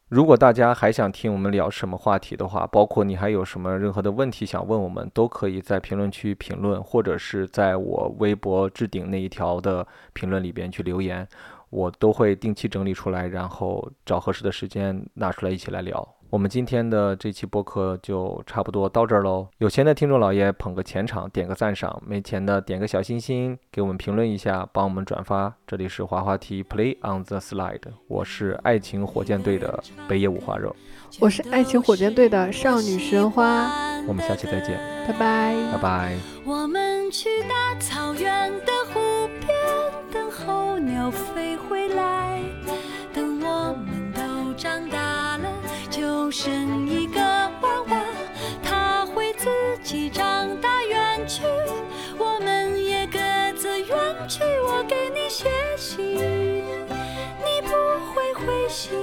如果大家还想听我们聊什么话题的话，包括你还有什么任何的问题想问我们，都可以在评论区评论，或者是在我微博置顶那一条的评论里边去留言，我都会定期整理出来，然后找合适的时间拿出来一起来聊。我们今天的这期播客就差不多到这儿喽。有钱的听众老爷捧个钱场，点个赞赏；没钱的点个小心心，给我们评论一下，帮我们转发。这里是滑滑梯 Play on the Slide，我是爱情火箭队的北野五花肉，我是爱情火箭队的少女石人花，我们下期再见，拜拜。拜拜。我们去大草原的湖边，等候鸟飞回来。生一个娃娃，他会自己长大远去，我们也各自远去。我给你写信，你不会回信。